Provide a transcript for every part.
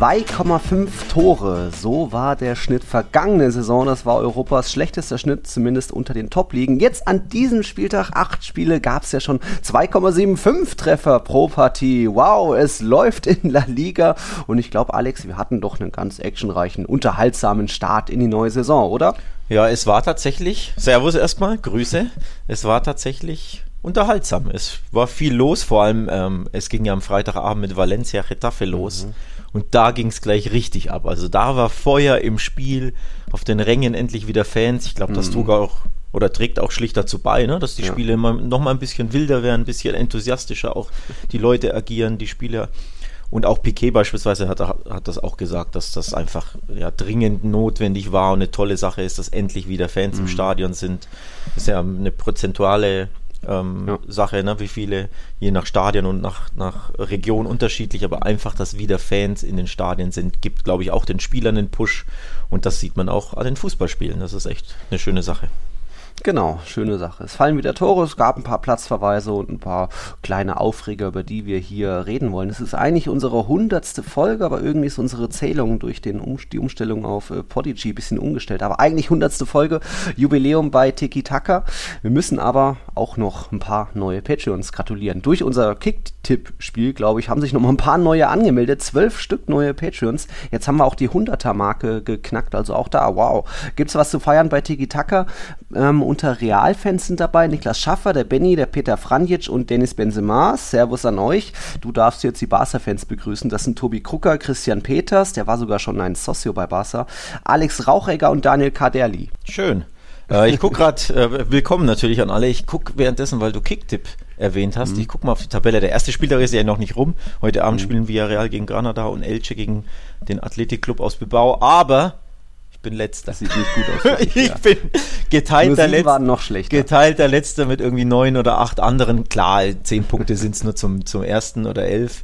2,5 Tore. So war der Schnitt vergangene Saison. Das war Europas schlechtester Schnitt, zumindest unter den Top-Ligen. Jetzt an diesem Spieltag, acht Spiele, gab es ja schon 2,75 Treffer pro Partie. Wow, es läuft in La Liga. Und ich glaube, Alex, wir hatten doch einen ganz actionreichen, unterhaltsamen Start in die neue Saison, oder? Ja, es war tatsächlich, Servus erstmal, Grüße. Es war tatsächlich unterhaltsam. Es war viel los, vor allem ähm, es ging ja am Freitagabend mit Valencia Getafe los. Mhm. Und da ging es gleich richtig ab. Also da war Feuer im Spiel, auf den Rängen endlich wieder Fans. Ich glaube, das mhm. trug auch oder trägt auch schlicht dazu bei, ne, dass die ja. Spiele immer, noch mal ein bisschen wilder werden, ein bisschen enthusiastischer auch die Leute agieren, die Spieler. Und auch Piquet beispielsweise hat, hat das auch gesagt, dass das einfach ja, dringend notwendig war und eine tolle Sache ist, dass endlich wieder Fans mhm. im Stadion sind. Das ist ja eine prozentuale ähm, ja. Sache, ne? wie viele, je nach Stadion und nach, nach Region unterschiedlich, aber einfach, dass wieder Fans in den Stadien sind, gibt, glaube ich, auch den Spielern einen Push und das sieht man auch an den Fußballspielen. Das ist echt eine schöne Sache. Genau, schöne Sache. Es fallen wieder Tore, es gab ein paar Platzverweise und ein paar kleine Aufreger, über die wir hier reden wollen. Es ist eigentlich unsere hundertste Folge, aber irgendwie ist unsere Zählung durch den um die Umstellung auf äh, Podigy ein bisschen umgestellt. Aber eigentlich hundertste Folge, Jubiläum bei Tiki Taka. Wir müssen aber auch noch ein paar neue Patreons gratulieren. Durch unser Kick-Tipp-Spiel, glaube ich, haben sich noch mal ein paar neue angemeldet. Zwölf Stück neue Patreons. Jetzt haben wir auch die 100er-Marke geknackt, also auch da, wow. Gibt's was zu feiern bei Tiki Taka? Ähm, unter Realfans sind dabei Niklas Schaffer, der Benny, der Peter Franjic und Dennis Benzema. Servus an euch. Du darfst jetzt die Barca-Fans begrüßen. Das sind Tobi Krucker, Christian Peters, der war sogar schon ein Socio bei Barca, Alex Rauchegger und Daniel Kaderli. Schön. Äh, ich gucke gerade, äh, willkommen natürlich an alle. Ich gucke währenddessen, weil du Kicktipp erwähnt hast. Mhm. Ich gucke mal auf die Tabelle. Der erste Spieltag ist ja noch nicht rum. Heute Abend mhm. spielen Villarreal gegen Granada und Elche gegen den Athletikclub aus Bilbao. Aber bin letzter. Das sieht nicht gut aus. ich ja. bin geteilter letzter. noch schlechter. Geteilter letzter mit irgendwie neun oder acht anderen. Klar, zehn Punkte sind es nur zum, zum ersten oder elf.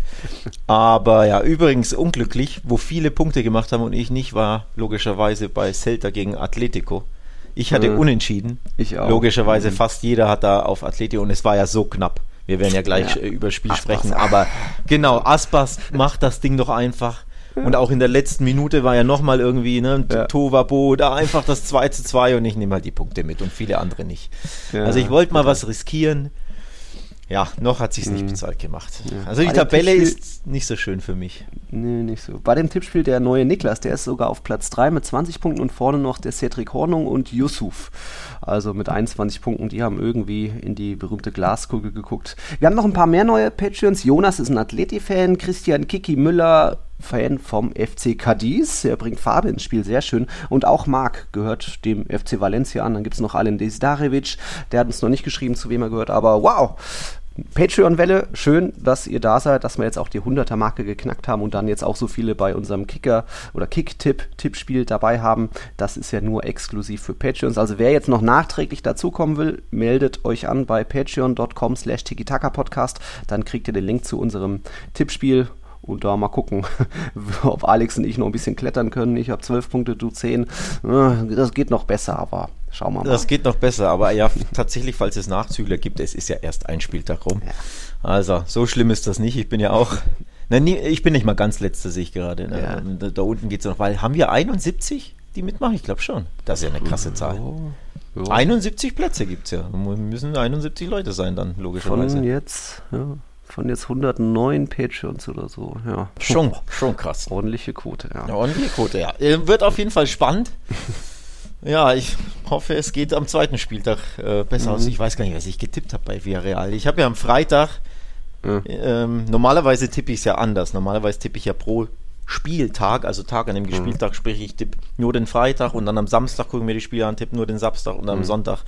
Aber ja, übrigens unglücklich, wo viele Punkte gemacht haben und ich nicht, war logischerweise bei Celta gegen Atletico. Ich hatte mhm. unentschieden. Ich auch. Logischerweise mhm. fast jeder hat da auf Atletico und es war ja so knapp. Wir werden ja gleich ja. über Spiel Aspas. sprechen, aber genau, Aspas macht das Ding doch einfach. Und auch in der letzten Minute war ja nochmal irgendwie, ne, ja. Tovabo, da einfach das 2 zu 2 und ich nehme halt die Punkte mit und viele andere nicht. Ja, also ich wollte mal was riskieren. Ja, noch hat sich's nicht mhm. bezahlt gemacht. Also die Bei Tabelle ist nicht so schön für mich. Nee, nicht so. Bei dem Tippspiel der neue Niklas, der ist sogar auf Platz 3 mit 20 Punkten und vorne noch der Cedric Hornung und Yusuf. Also mit 21 Punkten, die haben irgendwie in die berühmte Glaskugel geguckt. Wir haben noch ein paar mehr neue Patreons. Jonas ist ein Athleti-Fan, Christian Kiki Müller, Fan vom FC Cadiz. Er bringt Farbe ins Spiel, sehr schön. Und auch Marc gehört dem FC Valencia an. Dann gibt es noch Alen Desdarevic, der hat uns noch nicht geschrieben, zu wem er gehört, aber wow! Patreon-Welle, schön, dass ihr da seid, dass wir jetzt auch die 100er-Marke geknackt haben und dann jetzt auch so viele bei unserem Kicker- oder Kick-Tipp-Tippspiel dabei haben. Das ist ja nur exklusiv für Patreons. Also wer jetzt noch nachträglich dazukommen will, meldet euch an bei patreon.com slash podcast Dann kriegt ihr den Link zu unserem Tippspiel und da mal gucken, ob Alex und ich noch ein bisschen klettern können. Ich habe 12 Punkte, du 10. Äh, das geht noch besser, aber schauen wir mal. Das geht noch besser, aber ja, tatsächlich, falls es Nachzügler gibt, es ist ja erst ein Spieltag rum. Ja. Also, so schlimm ist das nicht. Ich bin ja auch. Nein, ich bin nicht mal ganz letzter, sehe ich gerade. Ne? Ja. Da, da, unten geht es noch, weil haben wir 71, die mitmachen? Ich glaube schon. Das ist ja eine krasse Zahl. Oh. Ja. 71 Plätze gibt es ja. Müssen 71 Leute sein dann, logischerweise. Von jetzt, ja von jetzt 109 Patreons oder so. Ja. Schon, schon krass. Ordentliche Quote, ja. ja. Ordentliche Quote, ja. Äh, wird auf jeden Fall spannend. ja, ich hoffe, es geht am zweiten Spieltag äh, besser mhm. aus. Ich weiß gar nicht, was ich getippt habe bei Villarreal. Ich habe ja am Freitag, ja. Ähm, normalerweise tippe ich es ja anders. Normalerweise tippe ich ja pro Spieltag, also Tag an dem mhm. Spieltag, sprich ich tippe nur den Freitag und dann am Samstag gucken wir die Spiele an, tippe nur den Samstag und am mhm. Sonntag.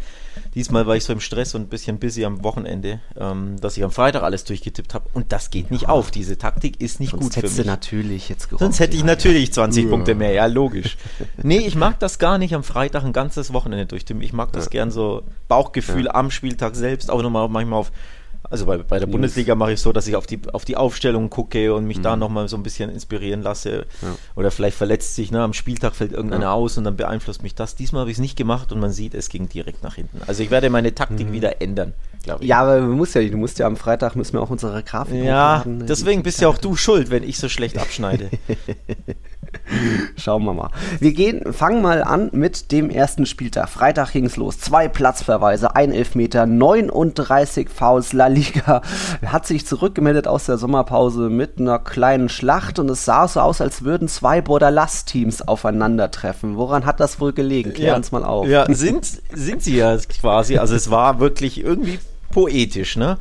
Diesmal war ich so im Stress und ein bisschen busy am Wochenende, ähm, dass ich am Freitag alles durchgetippt habe und das geht nicht ja. auf. Diese Taktik ist nicht Sonst gut für mich. natürlich jetzt gerockt, Sonst hätte ich natürlich 20 ja. Punkte mehr, ja logisch. nee, ich mag das gar nicht am Freitag ein ganzes Wochenende durchtippen. Ich mag das ja. gern so Bauchgefühl am Spieltag selbst, auch nochmal manchmal auf Also bei, bei der Bundesliga mache ich so, dass ich auf die, auf die Aufstellung gucke und mich mhm. da nochmal so ein bisschen inspirieren lasse. Ja. Oder vielleicht verletzt sich, ne, am Spieltag fällt irgendeiner ja. aus und dann beeinflusst mich das. Diesmal habe ich es nicht gemacht und man sieht, es ging direkt nach hinten. Also ich werde meine Taktik mhm. wieder ändern, glaube ich. Ja, aber du musst ja, du musst ja am Freitag müssen wir auch unsere Grafik Ja, hochladen. deswegen bist ja auch du schuld, wenn ich so schlecht abschneide. Schauen wir mal. Wir gehen, fangen mal an mit dem ersten Spieltag. Freitag ging es los. Zwei Platzverweise, ein Elfmeter, 39 Fouls. La Liga hat sich zurückgemeldet aus der Sommerpause mit einer kleinen Schlacht und es sah so aus, als würden zwei Borderlass-Teams aufeinandertreffen. Woran hat das wohl gelegen? Klär ja, uns mal auf. Ja, sind, sind sie ja quasi. Also es war wirklich irgendwie poetisch, ne?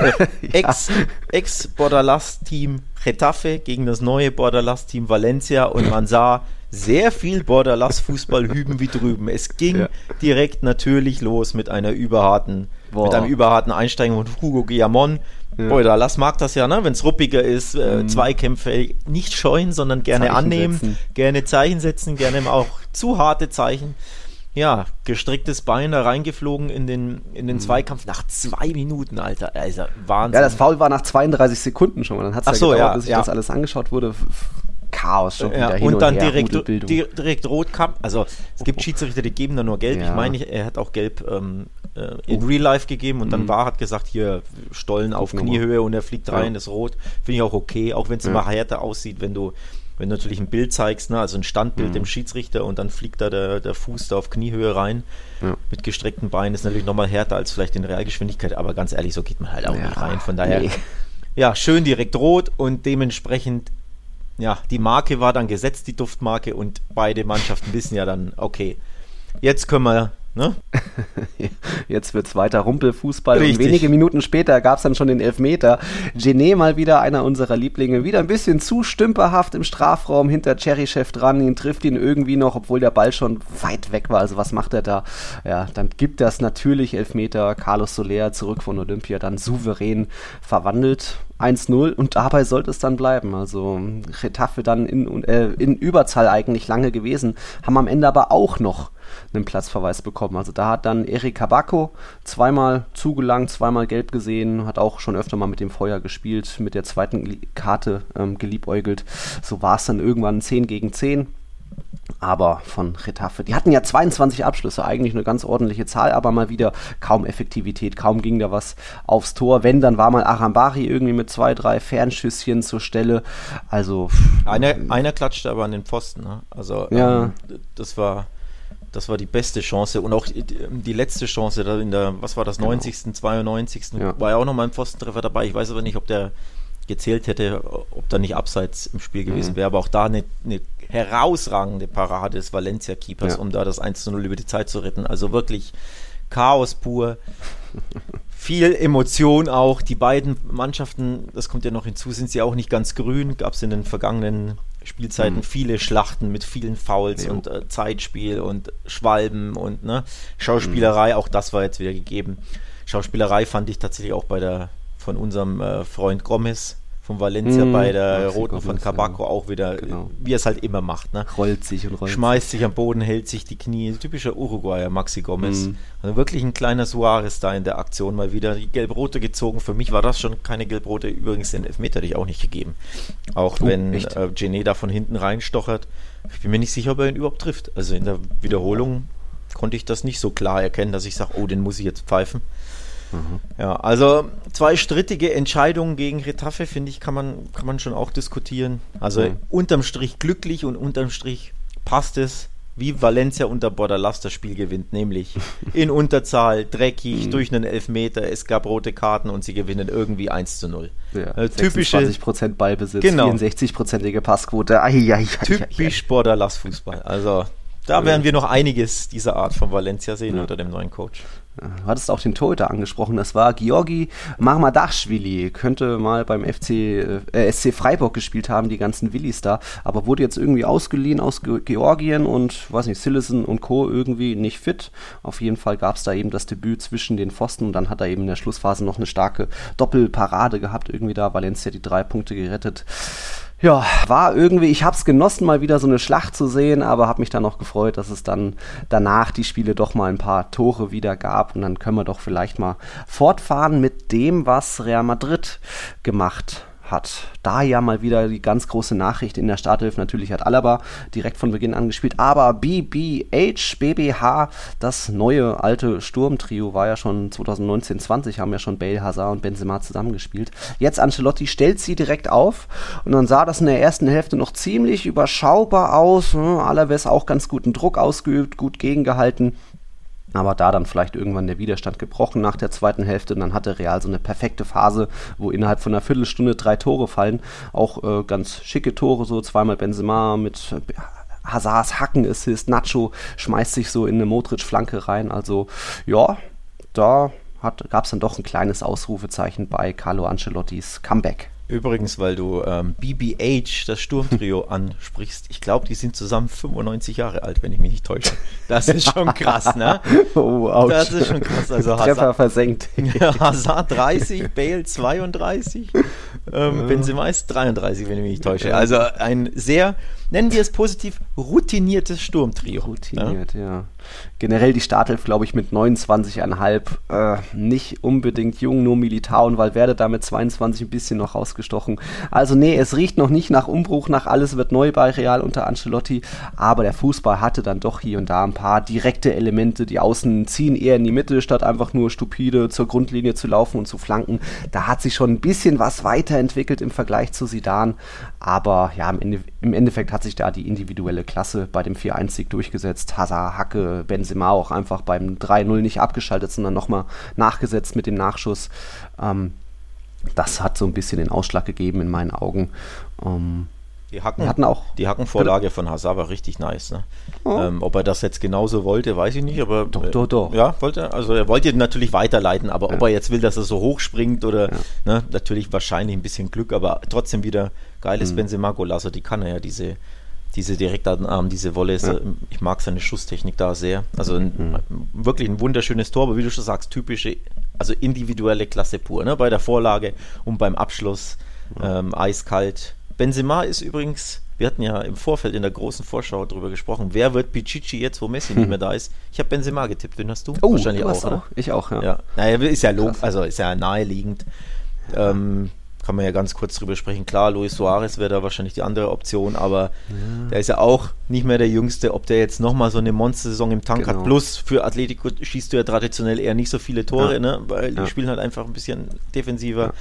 Ex, Ex-Borderlass-Team Getafe gegen das neue Borderlass-Team Valencia und man sah sehr viel Borderlass-Fußball hüben wie drüben. Es ging ja. direkt natürlich los mit einer überharten, Boah. mit einem überharten Einsteigen von Hugo Guillamon. Ja. Borderlass mag das ja, ne? wenn es ruppiger ist, äh, mhm. Zweikämpfe nicht scheuen, sondern gerne Zeichen annehmen, setzen. gerne Zeichen setzen, gerne auch zu harte Zeichen ja, gestrecktes Bein da reingeflogen in den, in den mhm. Zweikampf nach zwei Minuten, Alter. Also Wahnsinn. Ja, das Foul war nach 32 Sekunden schon. Dann hat es ja so, gedauert, ja, bis sich ja. das alles angeschaut wurde. Chaos schon ja, wieder und, und dann her, direkt, direkt rot kam. Also es gibt Schiedsrichter, die geben da nur gelb. Ja. Ich meine, er hat auch gelb ähm, äh, in oh. Real Life gegeben und dann mhm. war hat gesagt, hier Stollen auf Kniehöhe und er fliegt rein, ja. ist rot. Finde ich auch okay, auch wenn es immer härter aussieht, wenn du wenn du natürlich ein Bild zeigst, ne, also ein Standbild mhm. dem Schiedsrichter und dann fliegt da der, der Fuß da auf Kniehöhe rein ja. mit gestreckten Beinen, ist natürlich nochmal härter als vielleicht in Realgeschwindigkeit, aber ganz ehrlich, so geht man halt auch ja, nicht rein. Von daher, nee. ja, schön direkt rot und dementsprechend, ja, die Marke war dann gesetzt, die Duftmarke und beide Mannschaften wissen ja dann, okay, jetzt können wir Ne? Jetzt wird es weiter Rumpelfußball. Richtig. Und wenige Minuten später gab es dann schon den Elfmeter. Genet mal wieder einer unserer Lieblinge. Wieder ein bisschen zu stümperhaft im Strafraum hinter Cherrychef dran. Ihn trifft ihn irgendwie noch, obwohl der Ball schon weit weg war. Also was macht er da? Ja, dann gibt das natürlich Elfmeter. Carlos Soler zurück von Olympia dann souverän verwandelt. 1-0 und dabei sollte es dann bleiben. Also Retafe dann in, äh, in Überzahl eigentlich lange gewesen, haben am Ende aber auch noch einen Platzverweis bekommen. Also da hat dann Erik Kabako zweimal zugelangt, zweimal gelb gesehen, hat auch schon öfter mal mit dem Feuer gespielt, mit der zweiten Karte ähm, geliebäugelt. So war es dann irgendwann 10 gegen 10 aber von Retafe. Die hatten ja 22 Abschlüsse, eigentlich eine ganz ordentliche Zahl, aber mal wieder kaum Effektivität, kaum ging da was aufs Tor. Wenn, dann war mal Arambari irgendwie mit zwei, drei Fernschüsschen zur Stelle. Also. Einer, einer klatschte aber an den Pfosten, ne? Also, ja. Ähm, das war das war die beste Chance und auch die, letzte Chance da in der, was war das, genau. 90., 92. Ja. war ja auch nochmal ein Pfostentreffer dabei. Ich weiß aber nicht, ob der gezählt hätte, ob da nicht abseits im Spiel gewesen mhm. wäre, aber auch da eine, eine herausragende Parade des Valencia-Keepers, ja. um da das 1 zu 0 über die Zeit zu retten. Also wirklich Chaos pur. Viel Emotion auch. Die beiden Mannschaften, das kommt ja noch hinzu, sind sie auch nicht ganz grün. Gab es in den vergangenen Spielzeiten mhm. viele Schlachten mit vielen Fouls jo. und äh, Zeitspiel und Schwalben und ne, Schauspielerei, mhm. auch das war jetzt wieder gegeben. Schauspielerei fand ich tatsächlich auch bei der von unserem äh, Freund Gomez von Valencia mm, bei der Roten von Cabaco ja. auch wieder, genau. wie er es halt immer macht. Ne? Rollt sich und rollt Schmeißt sich am Boden, hält sich die Knie. Typischer Uruguayer, Maxi Gomez. Mm. Also wirklich ein kleiner Suarez da in der Aktion mal wieder. Die Gelb-Rote gezogen. Für mich war das schon keine Gelb-Rote. Übrigens den Elfmeter hätte ich auch nicht gegeben. Auch oh, wenn äh, Gené da von hinten reinstochert. Ich bin mir nicht sicher, ob er ihn überhaupt trifft. Also in der Wiederholung konnte ich das nicht so klar erkennen, dass ich sage, oh, den muss ich jetzt pfeifen. Mhm. Ja, also zwei strittige Entscheidungen gegen Retafe, finde ich, kann man, kann man schon auch diskutieren. Also mhm. unterm Strich glücklich und unterm Strich passt es, wie Valencia unter Bordalas das Spiel gewinnt, nämlich in Unterzahl, dreckig, mhm. durch einen Elfmeter, es gab rote Karten und sie gewinnen irgendwie 1 zu 0. Ja, äh, typische 20% Ballbesitz, genau. 64%ige Passquote. Ai, ai, ai, Typisch Bordalas Fußball. Also da werden wir noch einiges dieser Art von Valencia sehen ja. unter dem neuen Coach. Du hattest auch den Torhüter angesprochen, das war Georgi Marmadashvili. Könnte mal beim FC, äh, SC Freiburg gespielt haben, die ganzen Willis da, aber wurde jetzt irgendwie ausgeliehen aus Ge Georgien und, weiß nicht, Sillison und Co. irgendwie nicht fit. Auf jeden Fall gab es da eben das Debüt zwischen den Pfosten und dann hat er eben in der Schlussphase noch eine starke Doppelparade gehabt, irgendwie da Valencia die drei Punkte gerettet Ja, war irgendwie, ich habe es genossen, mal wieder so eine Schlacht zu sehen, aber habe mich dann noch gefreut, dass es dann danach die Spiele doch mal ein paar Tore wieder gab. Und dann können wir doch vielleicht mal fortfahren mit dem, was Real Madrid gemacht hat. Da ja mal wieder die ganz große Nachricht in der Starthilfe. Natürlich hat Alaba direkt von Beginn an gespielt, aber BBH, BBH, das neue alte Sturmtrio war ja schon 2019-20, haben ja schon Bale, Hazard und Benzema zusammengespielt. Jetzt Ancelotti stellt sie direkt auf und dann sah das in der ersten Hälfte noch ziemlich überschaubar aus. Alaves auch ganz guten Druck ausgeübt, gut gegengehalten aber da dann vielleicht irgendwann der Widerstand gebrochen nach der zweiten Hälfte und dann hatte Real so eine perfekte Phase, wo innerhalb von einer Viertelstunde drei Tore fallen. Auch äh, ganz schicke Tore, so zweimal Benzema mit äh, Hazards Hacken-Assist, Nacho schmeißt sich so in eine Modric-Flanke rein. Also ja, da gab es dann doch ein kleines Ausrufezeichen bei Carlo Ancelottis Comeback. Übrigens, weil du ähm, BBH, das Sturmtrio, ansprichst. Ich glaube, die sind zusammen 95 Jahre alt, wenn ich mich nicht täusche. Das ist schon krass, ne? Oh, ouch. Das ist schon krass. Also Treffer Hazard, versenkt. Hazard 30, Bale 32, ähm, Benzema ist 33, wenn ich mich nicht täusche. Also ein sehr, nennen wir es positiv, routiniertes Sturmtrio. Routiniert, ja. ja generell die Startelf, glaube ich, mit 29,5 äh, nicht unbedingt jung, nur Militar und Valverde da mit 22 ein bisschen noch rausgestochen. Also nee, es riecht noch nicht nach Umbruch, nach alles wird neu bei Real unter Ancelotti, aber der Fußball hatte dann doch hier und da ein paar direkte Elemente. Die Außen ziehen eher in die Mitte, statt einfach nur stupide zur Grundlinie zu laufen und zu flanken. Da hat sich schon ein bisschen was weiterentwickelt im Vergleich zu Sidan, aber ja, im, Ende, im Endeffekt hat sich da die individuelle Klasse bei dem 4-1-Sieg durchgesetzt. Hazard, Hacke, Benzema auch einfach beim 3-0 nicht abgeschaltet, sondern nochmal nachgesetzt mit dem Nachschuss. Ähm, das hat so ein bisschen den Ausschlag gegeben in meinen Augen. Ähm, die, Hacken, hatten auch, die Hackenvorlage von Hazard war richtig nice. Ne? Oh. Ähm, ob er das jetzt genauso wollte, weiß ich nicht, aber doch, doch, doch. Äh, ja, wollte, also er wollte natürlich weiterleiten, aber ja. ob er jetzt will, dass er so hoch springt oder ja. ne, natürlich wahrscheinlich ein bisschen Glück, aber trotzdem wieder geiles mhm. Benzema-Golasso, die kann er ja diese diese Direktarm, diese Wolle, ja. ich mag seine Schusstechnik da sehr. Also ein, mhm. wirklich ein wunderschönes Tor, aber wie du schon sagst, typische, also individuelle Klasse pur, ne? bei der Vorlage und beim Abschluss ähm, eiskalt. Benzema ist übrigens, wir hatten ja im Vorfeld in der großen Vorschau darüber gesprochen, wer wird Pichichi jetzt, wo Messi nicht mehr da ist. Ich habe Benzema getippt, den hast du? Oh, Wahrscheinlich du auch, auch. Ich auch, ja. ja. Naja, ist ja, log, also ist ja naheliegend. Ähm, kann man ja ganz kurz drüber sprechen. Klar, Luis Suarez wäre da wahrscheinlich die andere Option, aber ja. der ist ja auch nicht mehr der Jüngste. Ob der jetzt nochmal so eine Monstersaison im Tank genau. hat, plus für Atletico schießt du ja traditionell eher nicht so viele Tore, ja. ne? weil ja. die spielen halt einfach ein bisschen defensiver.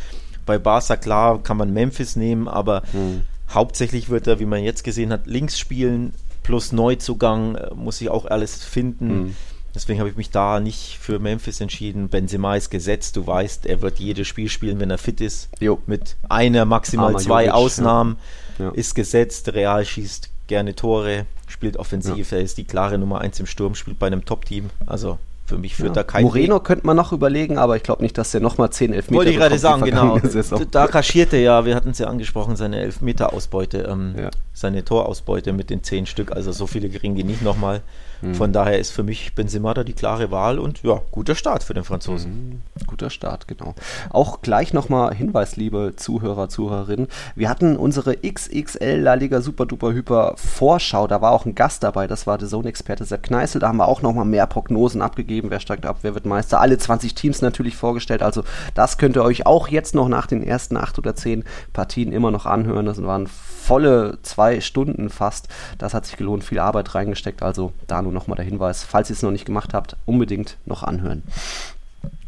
Bei Barca, klar, kann man Memphis nehmen, aber mhm. hauptsächlich wird er, wie man jetzt gesehen hat, links spielen, plus Neuzugang, äh, muss sich auch alles finden. Mhm. Deswegen habe ich mich da nicht für Memphis entschieden. Benzema ist gesetzt. Du weißt, er wird jedes Spiel spielen, wenn er fit ist. Jo. Mit einer, maximal Armer zwei Jovic, Ausnahmen. Ja. Ja. Ist gesetzt. Real schießt gerne Tore, spielt offensiv. Ja. Er ist die klare Nummer eins im Sturm, spielt bei einem Top-Team. Also für mich führt ja. da kein Moreno Weg. könnte man noch überlegen, aber ich glaube nicht, dass der nochmal 10 Elfmeter Wollte ich gerade sagen, genau. Saison. Da kaschierte ja, wir hatten es ja angesprochen, seine Elfmeter-Ausbeute, ähm, ja. seine Torausbeute mit den 10 Stück. Also so viele kriegen die nicht nochmal. Mhm. Von daher ist für mich Benzema da die klare Wahl und ja, guter Start für den Franzosen. Mhm. Guter Start, genau. Auch gleich nochmal Hinweis, liebe Zuhörer, Zuhörerinnen. Wir hatten unsere XXL La Liga Super Duper Hyper Vorschau. Da war auch ein Gast dabei, das war der Zone-Experte Sepp Kneißl. Da haben wir auch nochmal mehr Prognosen abgegeben. Wer steigt ab, wer wird Meister? Alle 20 Teams natürlich vorgestellt. Also das könnt ihr euch auch jetzt noch nach den ersten acht oder zehn Partien immer noch anhören. Das waren volle zwei Stunden fast. Das hat sich gelohnt, viel Arbeit reingesteckt. Also da nur nochmal der Hinweis, falls ihr es noch nicht gemacht habt, unbedingt noch anhören.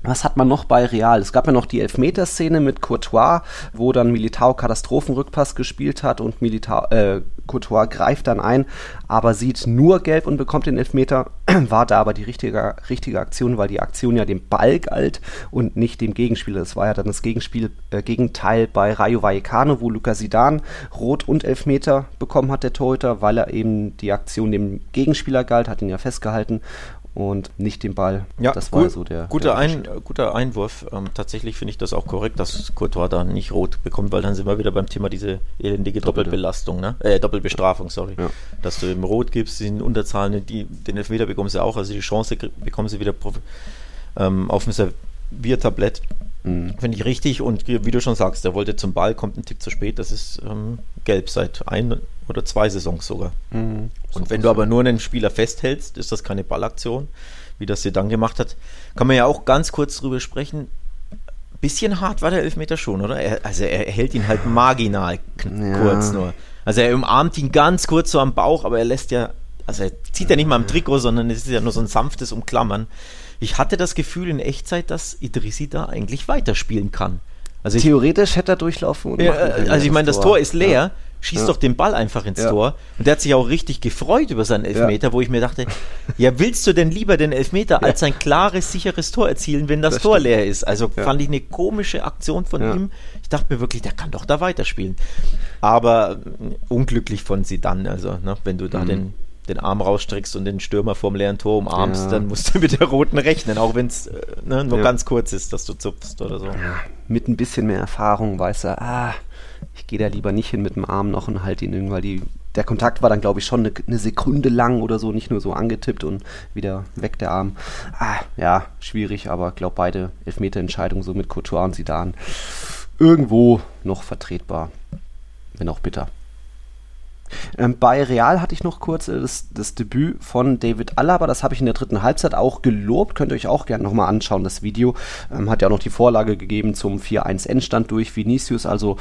Was hat man noch bei Real? Es gab ja noch die Elfmeterszene mit Courtois, wo dann Militao Katastrophenrückpass gespielt hat und Militao, äh, Courtois greift dann ein, aber sieht nur gelb und bekommt den Elfmeter. War da aber die richtige, richtige Aktion, weil die Aktion ja dem Ball galt und nicht dem Gegenspieler. Das war ja dann das Gegenspiel, äh, Gegenteil bei Rayo Vallecano, wo Lucas Sidan Rot und Elfmeter bekommen hat, der Torhüter, weil er eben die Aktion dem Gegenspieler galt, hat ihn ja festgehalten und nicht den Ball. Ja, das war gut, so der. Guter, der ein, guter Einwurf. Ähm, tatsächlich finde ich das auch korrekt, dass Courtois da nicht rot bekommt, weil dann sind wir wieder beim Thema diese elendige Doppelbelastung, ne? Äh, Doppelbestrafung, sorry. Ja. Dass du eben rot gibst, in Unterzahlen, die, den Elfmeter bekommen sie auch, also die Chance bekommen sie wieder ähm, auf dem Serviertablett. Mhm. Finde ich richtig und wie du schon sagst, der wollte zum Ball, kommt ein Tick zu spät. Das ist ähm, gelb seit ein oder zwei Saisons sogar. Mhm. Und wenn du aber nur einen Spieler festhältst, ist das keine Ballaktion, wie das sie dann gemacht hat. Kann man ja auch ganz kurz drüber sprechen. Bisschen hart war der Elfmeter schon, oder? Er, also er hält ihn halt marginal ja. kurz nur. Also er umarmt ihn ganz kurz so am Bauch, aber er lässt ja, also er zieht ja nicht mal am Trikot, sondern es ist ja nur so ein sanftes Umklammern. Ich hatte das Gefühl in Echtzeit, dass Idrissi da eigentlich weiterspielen kann. Also Theoretisch hätte er durchlaufen. Ja, also ich meine, das Tor ist leer. Ja. Schießt ja. doch den Ball einfach ins ja. Tor. Und der hat sich auch richtig gefreut über seinen Elfmeter, wo ich mir dachte, ja, willst du denn lieber den Elfmeter als ein klares, sicheres Tor erzielen, wenn das, das Tor stimmt. leer ist? Also fand ich eine komische Aktion von ihm. Ich dachte mir wirklich, der kann doch da weiterspielen. Aber äh, unglücklich von sie dann, also, ne, wenn du da mhm. den den Arm rausstreckst und den Stürmer vorm leeren Tor umarmst, ja. dann musst du mit der roten rechnen, auch wenn es äh, ne, nur ja. ganz kurz ist, dass du zupfst oder so. Ja, mit ein bisschen mehr Erfahrung weiß er, ah, ich gehe da lieber nicht hin mit dem Arm noch und halte ihn weil die, der Kontakt war dann, glaube ich, schon eine, eine, Sekunde lang oder so, nicht nur so angetippt und wieder weg der Arm. Ah, ja, schwierig, aber ich glaube, beide Elfmeterentscheidungen so mit Couture und Sidan irgendwo noch vertretbar, wenn auch bitter. Ähm, bei Real hatte ich noch kurz äh, das, das, Debüt von David Alaba, das habe ich in der dritten Halbzeit auch gelobt, könnt ihr euch auch gerne nochmal anschauen, das Video. Ähm, hat ja auch noch die Vorlage gegeben zum 4-1-Endstand durch Vinicius, also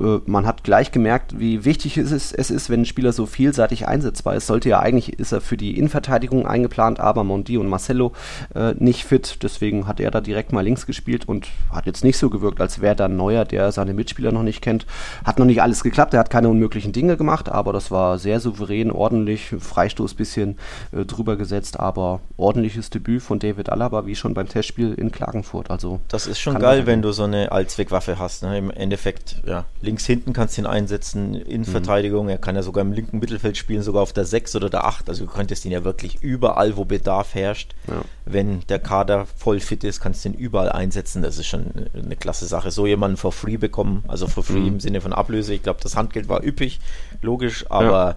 äh, man hat gleich gemerkt, wie wichtig es ist, es ist, wenn ein Spieler so vielseitig einsetzbar ist. Sollte ja eigentlich, ist er für die Innenverteidigung eingeplant, aber Mondi und Marcelo äh, nicht fit, deswegen hat er da direkt mal links gespielt und hat jetzt nicht so gewirkt, als wäre da ein Neuer, der seine Mitspieler noch nicht kennt. Hat noch nicht alles geklappt, er hat keine unmöglichen Dinge gemacht, aber das war sehr souverän, ordentlich, Freistoß bisschen äh, drüber gesetzt, aber ordentliches Debüt von David Alaba, wie schon beim Testspiel in Klagenfurt. Also das ist schon geil, wenn du so eine Allzweckwaffe hast. Ne? Im Endeffekt, ja, links hinten kannst du ihn einsetzen, in mhm. Verteidigung. Er kann ja sogar im linken Mittelfeld spielen, sogar auf der 6 oder der 8. Also du könntest ihn ja wirklich überall, wo Bedarf herrscht. Ja. Wenn der Kader voll fit ist, kannst du ihn überall einsetzen. Das ist schon eine klasse Sache. So jemanden for free bekommen, also for free mhm. im Sinne von Ablöse. Ich glaube, das Handgeld war üppig, logisch, aber ja.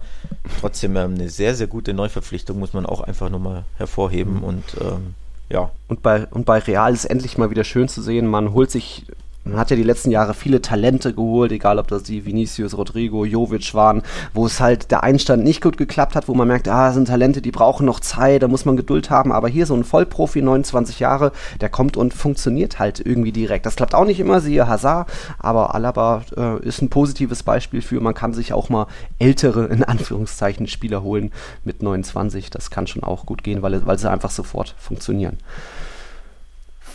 trotzdem ähm, eine sehr, sehr gute Neuverpflichtung, muss man auch einfach nochmal hervorheben mhm. und ähm, ja. Und bei, und bei Real ist endlich mal wieder schön zu sehen, man holt sich man hat ja die letzten Jahre viele Talente geholt, egal ob das die Vinicius, Rodrigo, Jovic waren, wo es halt der Einstand nicht gut geklappt hat, wo man merkt, ah, das sind Talente, die brauchen noch Zeit, da muss man Geduld haben. Aber hier so ein Vollprofi, 29 Jahre, der kommt und funktioniert halt irgendwie direkt. Das klappt auch nicht immer, siehe Hazard, aber Alaba äh, ist ein positives Beispiel für, man kann sich auch mal ältere, in Anführungszeichen, Spieler holen mit 29. Das kann schon auch gut gehen, weil, weil sie einfach sofort funktionieren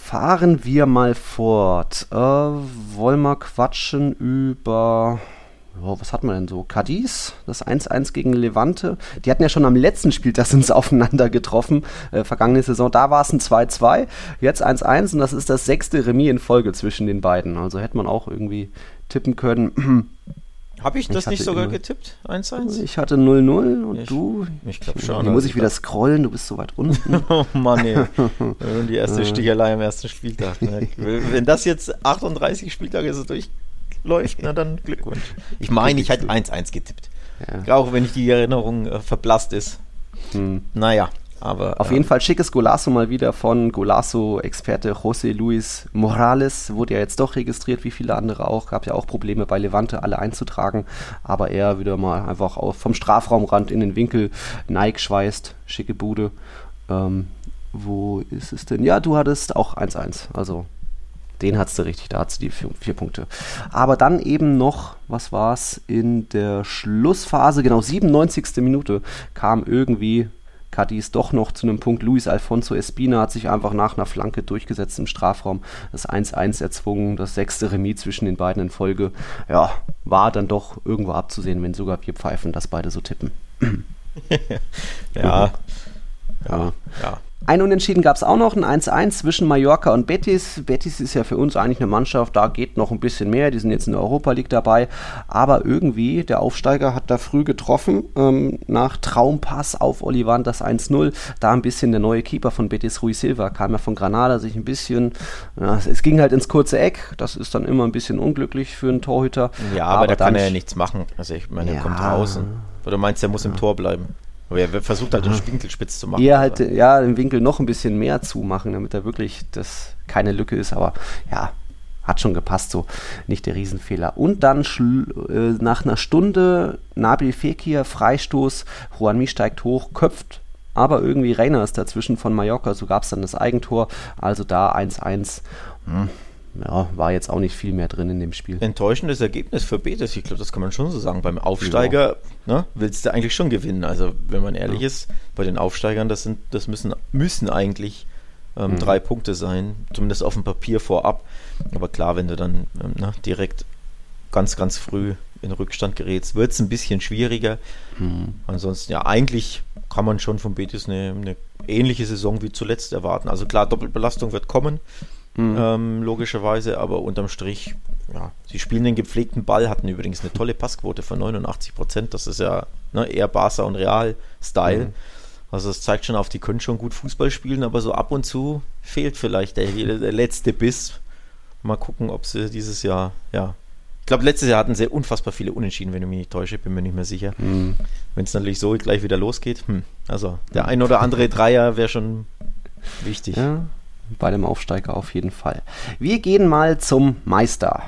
fahren wir mal fort. Äh, wollen wir quatschen über. Oh, was hat man denn so? Cadiz, das 1-1 gegen Levante. Die hatten ja schon am letzten Spiel das ins Aufeinander getroffen, äh, vergangene Saison. Da war es ein 2-2, jetzt 1-1 und das ist das sechste Remis in Folge zwischen den beiden. Also hätte man auch irgendwie tippen können. Habe ich das ich nicht sogar immer, getippt? 1-1? Ich hatte 0-0 und ich, du? Ich glaube schon. Hier muss ich wieder scrollen, du bist so weit unten. oh Mann, ey. die erste Stichelei am ersten Spieltag. Ne? Wenn das jetzt 38 Spieltage so durchläuft, na dann Glückwunsch. Ich meine, ich hätte 1-1 getippt. Ja. Auch wenn ich die Erinnerung äh, verblasst ist. Hm. Naja. Aber, Auf ja. jeden Fall schickes Golasso mal wieder von Golasso-Experte José Luis Morales. Wurde ja jetzt doch registriert, wie viele andere auch. Gab ja auch Probleme bei Levante, alle einzutragen. Aber er wieder mal einfach auf, vom Strafraumrand in den Winkel Nike schweißt. Schicke Bude. Ähm, wo ist es denn? Ja, du hattest auch 1-1. Also den hattest du richtig, da hattest du die vier, vier, Punkte. Aber dann eben noch, was war es, in der Schlussphase, genau 97. Minute, kam irgendwie Cadiz doch noch zu einem Punkt. Luis Alfonso Espina hat sich einfach nach einer Flanke durchgesetzt im Strafraum, das 1-1 erzwungen, das sechste Remis zwischen den beiden in Folge. Ja, war dann doch irgendwo abzusehen, wenn sogar wir pfeifen, dass beide so tippen. ja. Ja, ja. Ein Unentschieden gab es auch noch, ein 1-1 zwischen Mallorca und Betis. Betis ist ja für uns eigentlich eine Mannschaft, da geht noch ein bisschen mehr, die sind jetzt in der Europa League dabei, aber irgendwie, der Aufsteiger hat da früh getroffen, ähm, nach Traumpass auf Olivan das 1-0, da ein bisschen der neue Keeper von Betis, Rui Silva, kam ja von Granada, sich ein bisschen, ja, es ging halt ins kurze Eck, das ist dann immer ein bisschen unglücklich für einen Torhüter. Ja, aber, aber da kann er ja nichts machen, also ich meine, er ja, kommt draußen. Oder meinst du, er muss ja. im Tor bleiben? Aber er versucht halt den Winkel spitz zu machen. Eher halt, ja, den Winkel noch ein bisschen mehr zumachen, damit er wirklich das keine Lücke ist. Aber ja, hat schon gepasst, so nicht der Riesenfehler. Und dann äh, nach einer Stunde Nabil Fekir, Freistoß, Juanmi steigt hoch, köpft aber irgendwie Reiner ist dazwischen von Mallorca, so gab es dann das Eigentor, also da 1-1. Hm ja, war jetzt auch nicht viel mehr drin in dem Spiel. Enttäuschendes Ergebnis für Betis, ich glaube, das kann man schon so sagen. Beim Aufsteiger ja. ne, willst du eigentlich schon gewinnen. Also, wenn man ehrlich ja. ist, bei den Aufsteigern, das, sind, das müssen, müssen eigentlich ähm, mhm. drei Punkte sein, zumindest auf dem Papier vorab. Aber klar, wenn du dann ähm, ne, direkt ganz, ganz früh in Rückstand gerätst, wird es ein bisschen schwieriger. Mhm. Ansonsten, ja, eigentlich kann man schon von Betis eine, eine ähnliche Saison wie zuletzt erwarten. Also klar, Doppelbelastung wird kommen. Mhm. Ähm, logischerweise, aber unterm Strich, ja, sie spielen den gepflegten Ball, hatten übrigens eine tolle Passquote von 89 Prozent. Das ist ja ne, eher Barca und Real-Style. Mhm. Also das zeigt schon auf, die können schon gut Fußball spielen, aber so ab und zu fehlt vielleicht der, der letzte Biss. Mal gucken, ob sie dieses Jahr, ja. Ich glaube, letztes Jahr hatten sie unfassbar viele Unentschieden, wenn ich mich nicht täusche, bin mir nicht mehr sicher. Mhm. Wenn es natürlich so gleich wieder losgeht, hm. also der ein oder andere Dreier wäre schon wichtig. Ja, bei dem Aufsteiger auf jeden Fall. Wir gehen mal zum Meister,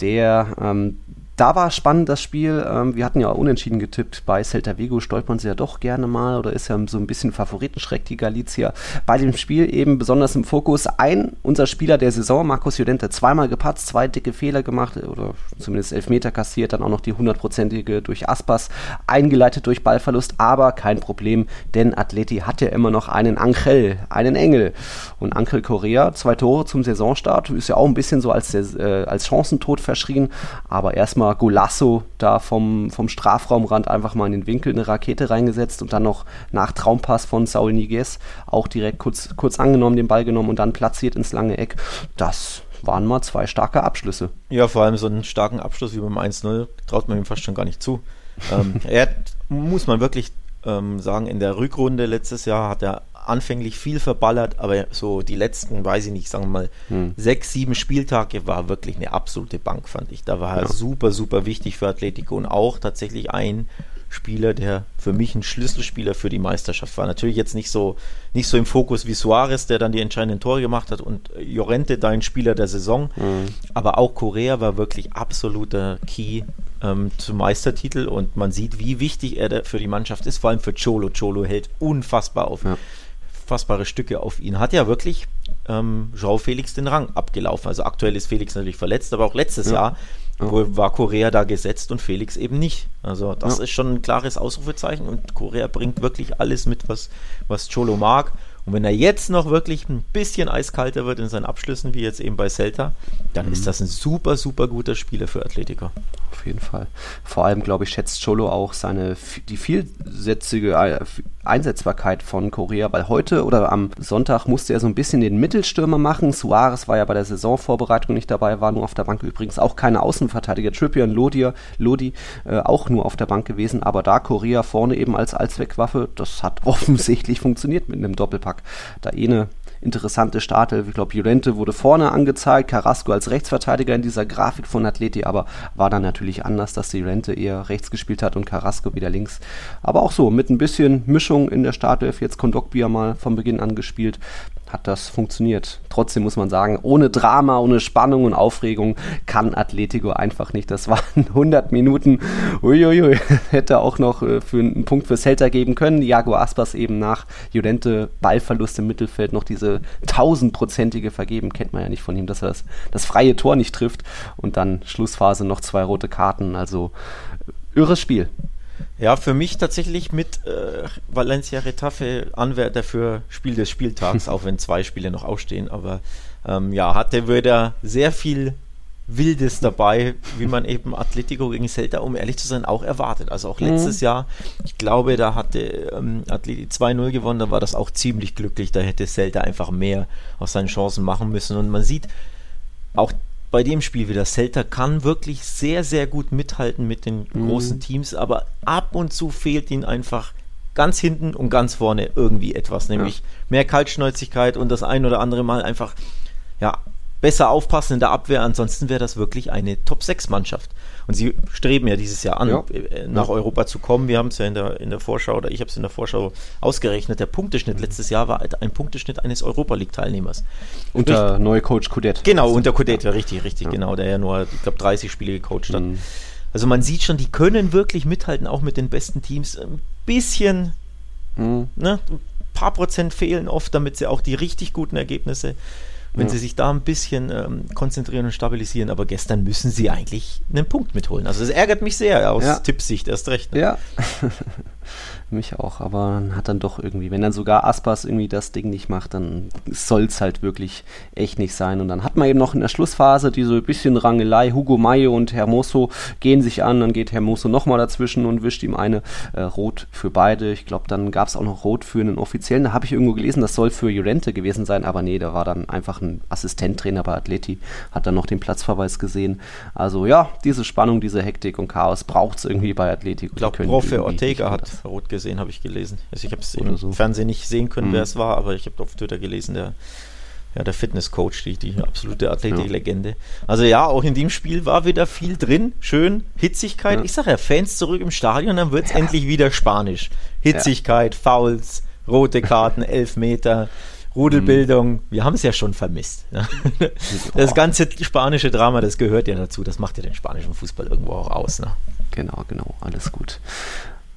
der ähm, da war spannend das Spiel. Ähm, wir hatten ja unentschieden getippt. Bei Celta Vigo stolpern sie ja doch gerne mal oder ist ja so ein bisschen Favoritenschreck, die Galicia. Bei dem Spiel eben besonders im Fokus ein, unser Spieler der Saison, Markus Judente, zweimal gepatzt, zwei dicke Fehler gemacht oder zumindest Elfmeter kassiert, dann auch noch die hundertprozentige durch Aspas, eingeleitet durch Ballverlust, aber kein Problem, denn Atleti hat ja immer noch einen Angel, einen Engel. Und Angel Correa, zwei Tore zum Saisonstart, ist ja auch ein bisschen so als, äh, als Chancentod verschrien, aber erstmal mal Golasso da vom, vom Strafraumrand einfach mal in den Winkel eine Rakete reingesetzt und dann noch nach Traumpass von Saul Niguez auch direkt kurz, kurz angenommen, den Ball genommen und dann platziert ins lange Eck. Das waren mal zwei starke Abschlüsse. Ja, vor allem so einen starken Abschluss wie beim 1-0 traut man ihm fast schon gar nicht zu. ähm, er muss man wirklich ähm, sagen, in der Rückrunde letztes Jahr hat er anfänglich viel verballert, aber so die letzten, weiß ich nicht, sagen wir mal, hm. sechs, sieben Spieltage war wirklich eine absolute Bank, fand ich. Da war er ja. super, super wichtig für Atletico und auch tatsächlich ein Spieler, der für mich ein Schlüsselspieler für die Meisterschaft war. Natürlich jetzt nicht so, nicht so im Fokus wie Suarez, der dann die entscheidenden Tore gemacht hat und Jorente, dein Spieler der Saison. Mhm. Aber auch Korea war wirklich absoluter Key ähm, zum Meistertitel und man sieht, wie wichtig er für die Mannschaft ist, vor allem für Cholo. Cholo hält unfassbar auf. Ja unfassbare Stücke auf ihn. Hat ja wirklich ähm, Joao Felix den Rang abgelaufen. Also aktuell ist Felix natürlich verletzt, aber auch letztes ja. Jahr ja. war Korea da gesetzt und Felix eben nicht. Also das ja. ist schon ein klares Ausrufezeichen und Korea bringt wirklich alles mit, was, was Cholo mag. Und wenn er jetzt noch wirklich ein bisschen eiskalter wird in seinen Abschlüssen, wie jetzt eben bei Celta, dann mhm. ist das ein super, super guter Spieler für Atletiker. Auf jeden Fall. Vor allem, glaube ich, schätzt Cholo auch seine die vielsätzige äh, Einsetzbarkeit von Korea, weil heute oder am Sonntag musste er so ein bisschen den Mittelstürmer machen. Suarez war ja bei der Saisonvorbereitung nicht dabei, war nur auf der Bank übrigens auch keine Außenverteidiger. Trippier und Lodi, Lodi äh, auch nur auf der Bank gewesen, aber da Korea vorne eben als Allzweckwaffe, das hat offensichtlich funktioniert mit einem Doppelpack. Da eine interessante Startelf. Ich glaube, Llorente wurde vorne angezeigt, Carrasco als Rechtsverteidiger in dieser Grafik von Atleti, aber war dann natürlich anders, dass Llorente eher rechts gespielt hat und Carrasco wieder links. Aber auch so, mit ein bisschen Mischung in der Startelf, jetzt Kondogbia mal von Beginn an gespielt hat das funktioniert. Trotzdem muss man sagen, ohne Drama, ohne Spannung und Aufregung kann Atletico einfach nicht. Das waren 100 Minuten. Uiuiui, hätte auch noch äh, für einen Punkt für Celta geben können. Iago Aspas eben nach Judente Ballverlust im Mittelfeld noch diese tausendprozentige vergeben. Kennt man ja nicht von ihm, dass er das, das freie Tor nicht trifft. Und dann Schlussphase noch zwei rote Karten. Also irres Spiel. Ja, für mich tatsächlich mit äh, Valencia Retafe Anwärter für Spiel des Spieltags, auch wenn zwei Spiele noch ausstehen. Aber ähm, ja, hatte wieder sehr viel Wildes dabei, wie man eben Atletico gegen Celta, um ehrlich zu sein, auch erwartet. Also auch letztes mhm. Jahr, ich glaube, da hatte ähm, Atleti 2-0 gewonnen, da war das auch ziemlich glücklich. Da hätte Celta einfach mehr aus seinen Chancen machen müssen. Und man sieht auch bei dem Spiel wieder. Celta kann wirklich sehr, sehr gut mithalten mit den mhm. großen Teams, aber ab und zu fehlt ihnen einfach ganz hinten und ganz vorne irgendwie etwas, nämlich ja. mehr Kaltschnäuzigkeit und das ein oder andere Mal einfach, ja, besser aufpassen in der Abwehr. Ansonsten wäre das wirklich eine Top-6-Mannschaft. Und sie streben ja dieses Jahr an, Ja. äh, nach Europa zu kommen. Wir haben es ja in der, in der Vorschau, oder ich habe es in der Vorschau ausgerechnet. Der Punkteschnitt letztes Jahr war ein Punkteschnitt eines Europa League-Teilnehmers. Unter neue Coach Kudet. Genau, unter Kodeta, richtig, richtig, genau, der ja nur, ich glaube, 30 Spiele gecoacht hat. Mhm. Also man sieht schon, die können wirklich mithalten, auch mit den besten Teams. Ein bisschen, Mhm. ne, ein paar Prozent fehlen oft, damit sie auch die richtig guten Ergebnisse, wenn Ja. sie sich da ein bisschen ähm, konzentrieren und stabilisieren. Aber gestern müssen sie eigentlich einen Punkt mitholen. Also das ärgert mich sehr aus Ja. Tippsicht erst recht. Ne? Ja. Mich auch, aber hat dann doch irgendwie, wenn dann sogar Aspas irgendwie das Ding nicht macht, dann soll es halt wirklich echt nicht sein. Und dann hat man eben noch in der Schlussphase diese bisschen Rangelei. Hugo Mayo und Hermoso gehen sich an, dann geht Hermoso nochmal dazwischen und wischt ihm eine äh, Rot für beide. Ich glaube, dann gab es auch noch Rot für einen Offiziellen. Da habe ich irgendwo gelesen, das soll für Jurente gewesen sein, aber nee, da war dann einfach ein Assistenttrainer bei Atleti, hat dann noch den Platzverweis gesehen. Also ja, diese Spannung, diese Hektik und Chaos braucht es irgendwie bei Atleti. Ich glaube, Profe Ortega hat rot gesehen, habe ich gelesen. Also ich habe es im so. Fernsehen nicht sehen können, Mhm. wer es war, aber ich habe auf Twitter gelesen, der, ja, der Fitnesscoach, die, die absolute Athletik-Legende. Also ja, auch in dem Spiel war wieder viel drin. Schön, Hitzigkeit. Ja. Ich sage ja, Fans zurück im Stadion, dann wird es endlich wieder Spanisch. Hitzigkeit, Fouls, rote Karten, Elfmeter. Rudelbildung, wir haben es ja schon vermisst. Das ganze spanische Drama, das gehört ja dazu. Das macht ja den spanischen Fußball irgendwo auch aus. Ne? Genau, genau, alles gut.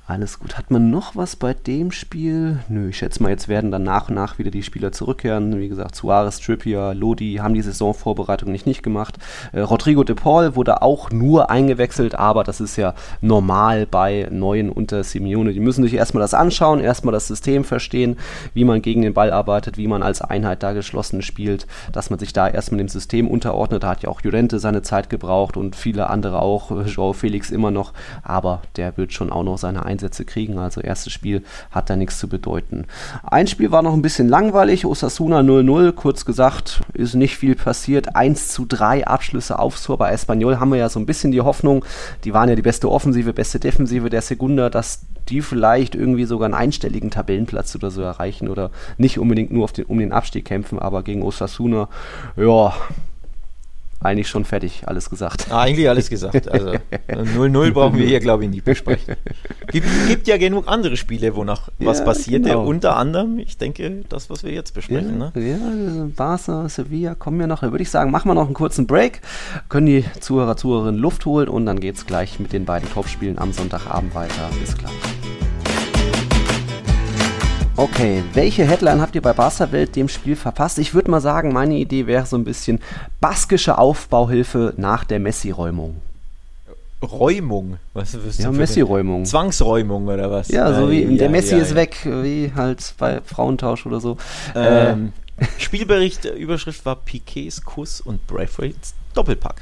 Alles gut. Hat man noch was bei dem Spiel? Nö, ich schätze mal, jetzt werden dann nach und nach wieder die Spieler zurückkehren. Wie gesagt, Suarez, Trippier, Lodi haben die Saisonvorbereitung nicht, nicht gemacht. Äh, Rodrigo de Paul wurde auch nur eingewechselt, aber das ist ja normal bei Neuen unter Simeone. Die müssen sich erstmal das anschauen, erstmal das System verstehen, wie man gegen den Ball arbeitet, wie man als Einheit da geschlossen spielt, dass man sich da erstmal dem System unterordnet. Da hat ja auch Jurente seine Zeit gebraucht und viele andere auch, Joao Felix immer noch, aber der wird schon auch noch seine Einsätze kriegen. Also erstes Spiel hat da nichts zu bedeuten. Ein Spiel war noch ein bisschen langweilig, Osasuna 0-0, kurz gesagt, ist nicht viel passiert. 1 zu 3 Abschlüsse aufs Tor. Bei Espanyol haben wir ja so ein bisschen die Hoffnung, die waren ja die beste Offensive, beste Defensive der Segunda, dass die vielleicht irgendwie sogar einen einstelligen Tabellenplatz oder so erreichen oder nicht unbedingt nur den, um den Abstieg kämpfen, aber gegen Osasuna, ja, eigentlich schon fertig, alles gesagt. Ah, eigentlich alles gesagt. Also 0-0 brauchen wir hier, glaube ich, nicht besprechen. Gibt, gibt ja genug andere Spiele, wo noch was Ja, passierte. genau. Unter anderem, ich denke, das, was wir jetzt besprechen. Ne? Ja, ja, also Barca, Sevilla kommen ja noch. Da würde ich sagen, machen wir noch einen kurzen Break, können die Zuhörer, Zuhörerinnen Luft holen und dann geht es gleich mit den beiden Topspielen am Sonntagabend weiter. Bis gleich. Okay, welche Headline habt ihr bei Barca Welt dem Spiel verpasst? Ich würde mal sagen, meine Idee wäre so ein bisschen baskische Aufbauhilfe nach der Messi-Räumung. Räumung. Was wirst Ja, Messi-Räumung. Zwangsräumung oder was? Ja, so wie Äh, der ja, Messi ja, ist ja. weg, wie halt bei Frauentausch oder so. Äh, Ähm, Spielbericht, äh, Überschrift war Piquets Kuss und Braithwaites Doppelpack.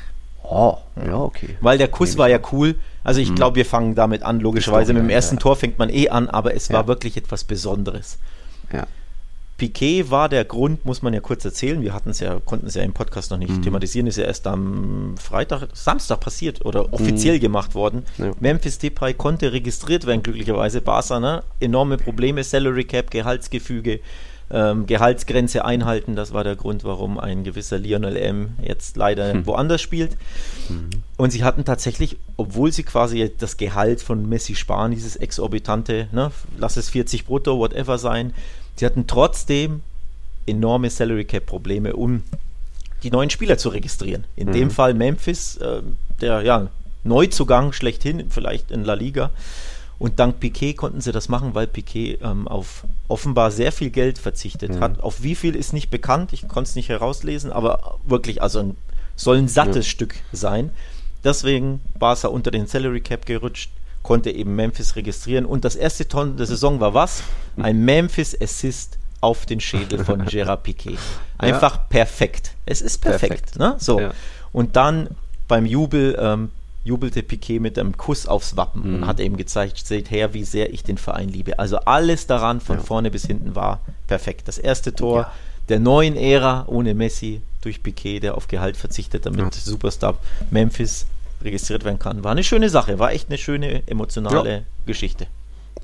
Oh, ja, okay. Weil der Kuss war ja cool. Also ich glaube, wir fangen damit an. Logischerweise mit dem ersten ja. Tor fängt man eh an, aber es war Ja. wirklich etwas Besonderes. Ja. Piquet war der Grund, muss man ja kurz erzählen. Wir hatten es ja, konnten es ja im Podcast noch nicht Mhm. thematisieren. Ist ja erst am Freitag, Samstag passiert oder offiziell gemacht worden. Mhm. Ja. Memphis Depay konnte registriert werden, glücklicherweise. Barca, ne? Enorme Probleme, Salary Cap, Gehaltsgefüge, ähm, Gehaltsgrenze einhalten. Das war der Grund, warum ein gewisser Lionel M. jetzt leider Hm. woanders spielt. Und sie hatten tatsächlich, obwohl sie quasi das Gehalt von Messi sparen, dieses exorbitante, ne, lass es 40 brutto, whatever sein, sie hatten trotzdem enorme Salary Cap Probleme, um die neuen Spieler zu registrieren. In dem Fall Memphis, äh, der ja, Neuzugang schlechthin, vielleicht in La Liga. Und dank Piquet konnten sie das machen, weil Piquet ähm, auf offenbar sehr viel Geld verzichtet hat. Auf wie viel ist nicht bekannt, ich konnte es nicht herauslesen, aber wirklich, also ein, soll ein sattes Stück sein. Deswegen Barca unter den Salary Cap gerutscht, konnte eben Memphis registrieren. Und das erste Tor der Saison war was? Ein Memphis Assist auf den Schädel von Gerard Piquet. Einfach perfekt. Es ist perfekt. Perfekt. Ne? So. Ja. Und dann beim Jubel ähm, jubelte Piquet mit einem Kuss aufs Wappen Mhm. und hat eben gezeigt, seht her, wie sehr ich den Verein liebe. Also alles daran von Ja. vorne bis hinten war perfekt. Das erste Tor Ja. der neuen Ära ohne Messi durch Piquet, der auf Gehalt verzichtet, damit Ja. Superstar Memphis registriert werden kann. War eine schöne Sache, war echt eine schöne emotionale Geschichte.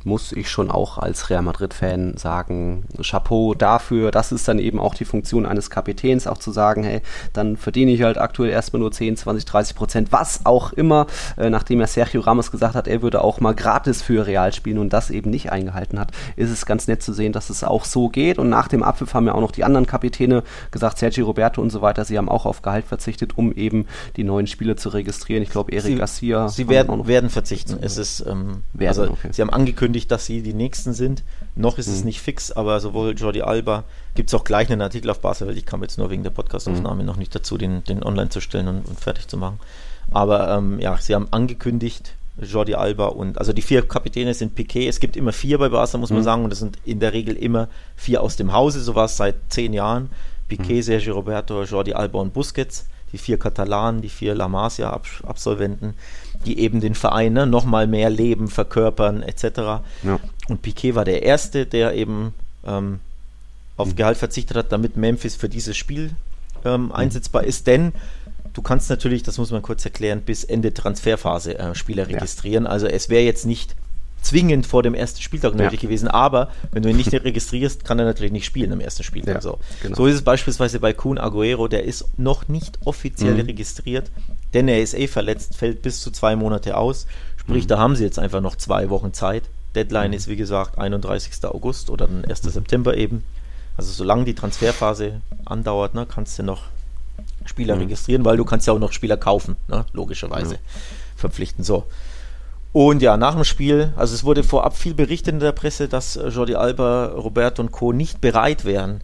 Muss ich schon auch als Real Madrid-Fan sagen, Chapeau dafür. Das ist dann eben auch die Funktion eines Kapitäns, auch zu sagen, hey, dann verdiene ich halt aktuell erstmal nur 10, 20, 30 Prozent, was auch immer, äh, nachdem ja Sergio Ramos gesagt hat, er würde auch mal gratis für Real spielen und das eben nicht eingehalten hat, ist es ganz nett zu sehen, dass es auch so geht. Und nach dem Abpfiff haben ja auch noch die anderen Kapitäne gesagt, Sergio Roberto und so weiter, sie haben auch auf Gehalt verzichtet, um eben die neuen Spiele zu registrieren. Ich glaube, Eric Garcia. Sie werden, werden verzichten. Es ist, ähm, werden, also, okay. sie haben angekündigt, dass sie die nächsten sind. Noch ist mhm. es nicht fix, aber sowohl Jordi Alba, gibt es auch gleich einen Artikel auf Baselwelt. Ich kam jetzt nur wegen der Podcastaufnahme mhm. noch nicht dazu, den, den online zu stellen und, und fertig zu machen. Aber ähm, ja, sie haben angekündigt, Jordi Alba und also die vier Kapitäne sind Piquet. Es gibt immer vier bei Barca, muss man mhm. sagen, und das sind in der Regel immer vier aus dem Hause, so war es seit zehn Jahren. Piquet, mhm. Sergio Roberto, Jordi Alba und Busquets, die vier Katalanen, die vier La Masia-Absolventen, die eben den Verein ne, nochmal mehr leben, verkörpern, etc. Ja. Und Piquet war der Erste, der eben ähm, auf mhm. Gehalt verzichtet hat, damit Memphis für dieses Spiel ähm, mhm. einsetzbar ist, denn du kannst natürlich, das muss man kurz erklären, bis Ende Transferphase äh, Spieler registrieren. Ja. Also es wäre jetzt nicht zwingend vor dem ersten Spieltag nötig ja. gewesen, aber wenn du ihn nicht registrierst, kann er natürlich nicht spielen am ersten Spieltag. Ja, so. Genau. so ist es beispielsweise bei Kun Aguero, der ist noch nicht offiziell mhm. registriert, denn er ist eh verletzt, fällt bis zu zwei Monate aus. Sprich, mhm. da haben sie jetzt einfach noch zwei Wochen Zeit. Deadline mhm. ist wie gesagt 31. August oder dann 1. Mhm. September eben. Also solange die Transferphase andauert, ne, kannst du noch Spieler mhm. registrieren, weil du kannst ja auch noch Spieler kaufen, ne? logischerweise. Verpflichten. So. Und ja, nach dem Spiel, also es wurde vorab viel berichtet in der Presse, dass äh, Jordi Alba, Roberto und Co. nicht bereit wären,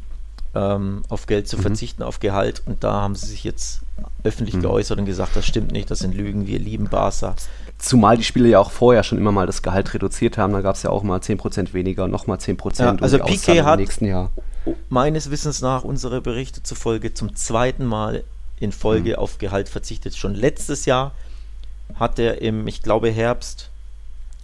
ähm, auf Geld zu mhm. verzichten, auf Gehalt. Und da haben sie sich jetzt öffentlich mhm. geäußert und gesagt, das stimmt nicht, das sind Lügen, wir lieben Barca. Zumal die Spieler ja auch vorher schon immer mal das Gehalt reduziert haben, da gab es ja auch mal 10% weniger nochmal 10% ja, also Piquet hat im nächsten Jahr. meines Wissens nach unsere Berichte zufolge zum zweiten Mal in Folge mhm. auf Gehalt verzichtet. Schon letztes Jahr hat er im, ich glaube, Herbst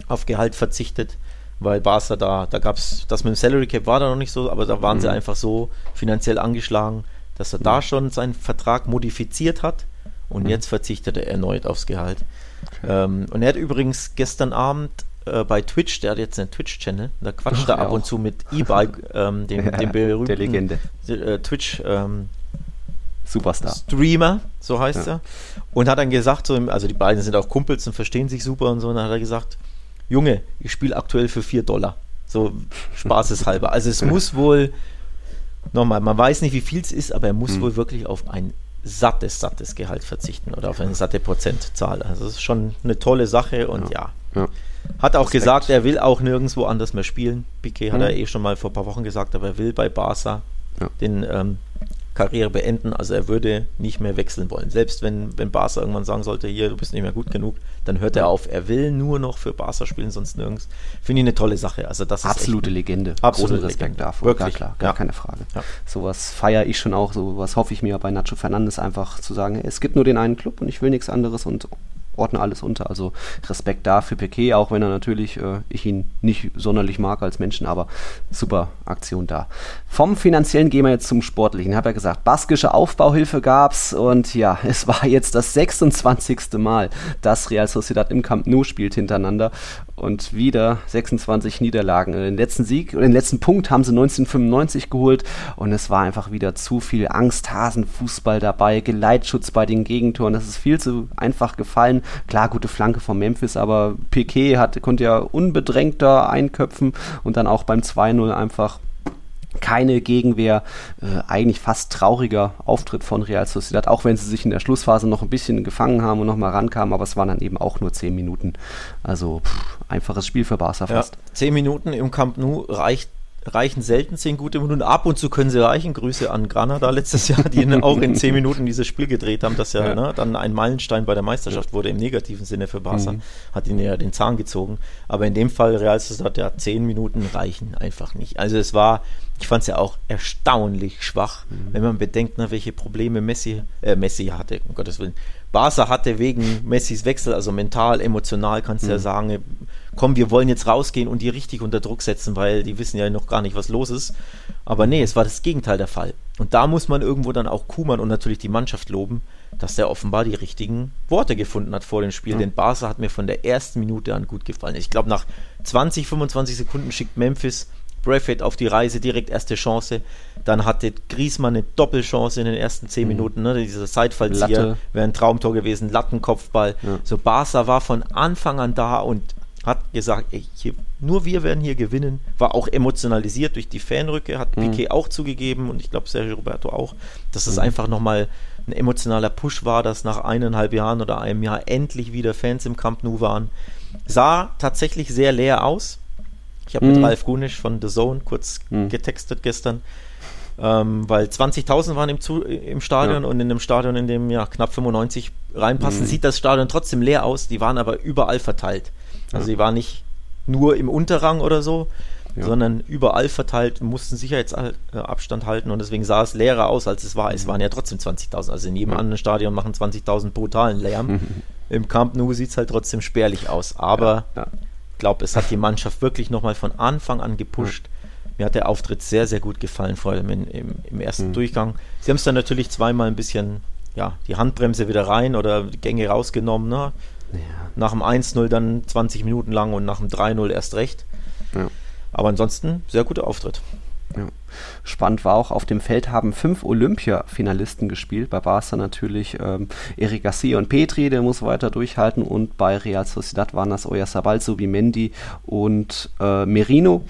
auf Gehalt verzichtet, weil Barca da, da gab es, das mit dem Salary Cap war da noch nicht so, aber da waren mhm. sie einfach so finanziell angeschlagen, dass er mhm. da schon seinen Vertrag modifiziert hat und mhm. jetzt verzichtet er erneut aufs Gehalt. Okay. Ähm, und er hat übrigens gestern Abend äh, bei Twitch, der hat jetzt einen Twitch-Channel, da quatscht er ab und zu mit E-Bike, ähm, dem, ja, dem berühmten. Äh, Twitch ähm, Superstar. Streamer, so heißt ja. er. Und hat dann gesagt, so, also die beiden sind auch Kumpels und verstehen sich super und so. Und dann hat er gesagt, Junge, ich spiele aktuell für 4 Dollar. So spaßeshalber. Also es muss wohl, nochmal, man weiß nicht, wie viel es ist, aber er muss mhm. wohl wirklich auf ein sattes, sattes Gehalt verzichten oder auf eine satte Prozentzahl. Also das ist schon eine tolle Sache und ja. ja. ja. Hat auch Respekt. gesagt, er will auch nirgendwo anders mehr spielen. Piquet mhm. hat er eh schon mal vor ein paar Wochen gesagt, aber er will bei Barca ja. den ähm, Karriere beenden. Also er würde nicht mehr wechseln wollen. Selbst wenn, wenn Barca irgendwann sagen sollte, hier, du bist nicht mehr gut genug, dann hört er auf. Er will nur noch für Barca spielen, sonst nirgends. Finde ich eine tolle Sache. Also das Absolute echt, Legende. Absolute Respekt Legende. davor. Wirklich. Gar klar, gar ja. keine Frage. Ja. Sowas feiere ich schon auch, sowas hoffe ich mir bei Nacho Fernandes einfach zu sagen, es gibt nur den einen Club und ich will nichts anderes und ordne alles unter. Also Respekt da für Piquet, auch wenn er natürlich, äh, ich ihn nicht sonderlich mag als Menschen, aber super Aktion da. Vom Finanziellen gehen wir jetzt zum Sportlichen. Ich habe ja gesagt, baskische Aufbauhilfe gab es und ja, es war jetzt das 26. Mal, dass Real Sociedad im Camp Nou spielt hintereinander und wieder 26 Niederlagen. Den letzten Sieg, den letzten Punkt haben sie 1995 geholt und es war einfach wieder zu viel Angsthasenfußball dabei, Geleitschutz bei den Gegentoren. Das ist viel zu einfach gefallen. Klar, gute Flanke von Memphis, aber Piquet hat, konnte ja unbedrängter einköpfen und dann auch beim 2-0 einfach keine Gegenwehr. Äh, eigentlich fast trauriger Auftritt von Real Sociedad, auch wenn sie sich in der Schlussphase noch ein bisschen gefangen haben und nochmal rankamen, aber es waren dann eben auch nur zehn Minuten. Also pff, einfaches Spiel für Barca fast. Ja, zehn Minuten im Camp Nou reicht reichen selten zehn gute Minuten. Ab und zu können sie reichen. Grüße an Granada letztes Jahr, die auch in zehn Minuten dieses Spiel gedreht haben, das ja, ja. Ne, dann ein Meilenstein bei der Meisterschaft wurde, im negativen Sinne für Barca. Mhm. Hat ihnen ja den Zahn gezogen. Aber in dem Fall, Real Sociedad, ja, zehn Minuten reichen einfach nicht. Also es war, ich fand es ja auch erstaunlich schwach, mhm. wenn man bedenkt, ne, welche Probleme Messi, äh, Messi hatte, um Gottes Willen. Barca hatte wegen Messis Wechsel, also mental, emotional, kannst du mhm. ja sagen, komm, wir wollen jetzt rausgehen und die richtig unter Druck setzen, weil die wissen ja noch gar nicht, was los ist. Aber nee, es war das Gegenteil der Fall. Und da muss man irgendwo dann auch Kuman und natürlich die Mannschaft loben, dass der offenbar die richtigen Worte gefunden hat vor dem Spiel. Mhm. Denn Barca hat mir von der ersten Minute an gut gefallen. Ich glaube, nach 20, 25 Sekunden schickt Memphis Braithwaite auf die Reise, direkt erste Chance. Dann hatte Griezmann eine Doppelchance in den ersten 10 mhm. Minuten. Ne? Dieser Seitfallzieher wäre ein Traumtor gewesen, Lattenkopfball. Ja. So Barca war von Anfang an da und hat gesagt, ey, hier, nur wir werden hier gewinnen. War auch emotionalisiert durch die Fanrücke, hat mhm. Piquet auch zugegeben und ich glaube Sergio Roberto auch, dass es mhm. einfach nochmal ein emotionaler Push war, dass nach eineinhalb Jahren oder einem Jahr endlich wieder Fans im Camp Nou waren. Sah tatsächlich sehr leer aus. Ich habe mhm. mit Ralf Gunisch von The Zone kurz mhm. getextet gestern. Ähm, weil 20.000 waren im, Zu im Stadion ja. und in einem Stadion, in dem ja knapp 95 reinpassen, mhm. sieht das Stadion trotzdem leer aus. Die waren aber überall verteilt. Also sie waren nicht nur im Unterrang oder so, ja. sondern überall verteilt, mussten Sicherheitsabstand halten und deswegen sah es leerer aus, als es war. Es mhm. waren ja trotzdem 20.000. Also in jedem ja. anderen Stadion machen 20.000 brutalen Lärm. Im Camp Nou sieht es halt trotzdem spärlich aus. Aber ja. Glaube, es hat die Mannschaft wirklich nochmal von Anfang an gepusht. Mir hat der Auftritt sehr, sehr gut gefallen, vor allem in, im, im, ersten mhm. Durchgang. Sie haben es dann natürlich zweimal ein bisschen, ja, die Handbremse wieder rein oder Gänge rausgenommen. Ne? Ja. Nach dem 1-0 dann 20 Minuten lang und nach dem 3-0 erst recht. Ja. Aber ansonsten sehr guter Auftritt. Ja. Spannend war auch, auf dem Feld haben fünf Olympia-Finalisten gespielt. Bei Barca natürlich ähm, Eric Garcia und Petri, der muss weiter durchhalten. Und bei Real Sociedad waren das Oyarzabal, Subimendi und äh, Merino.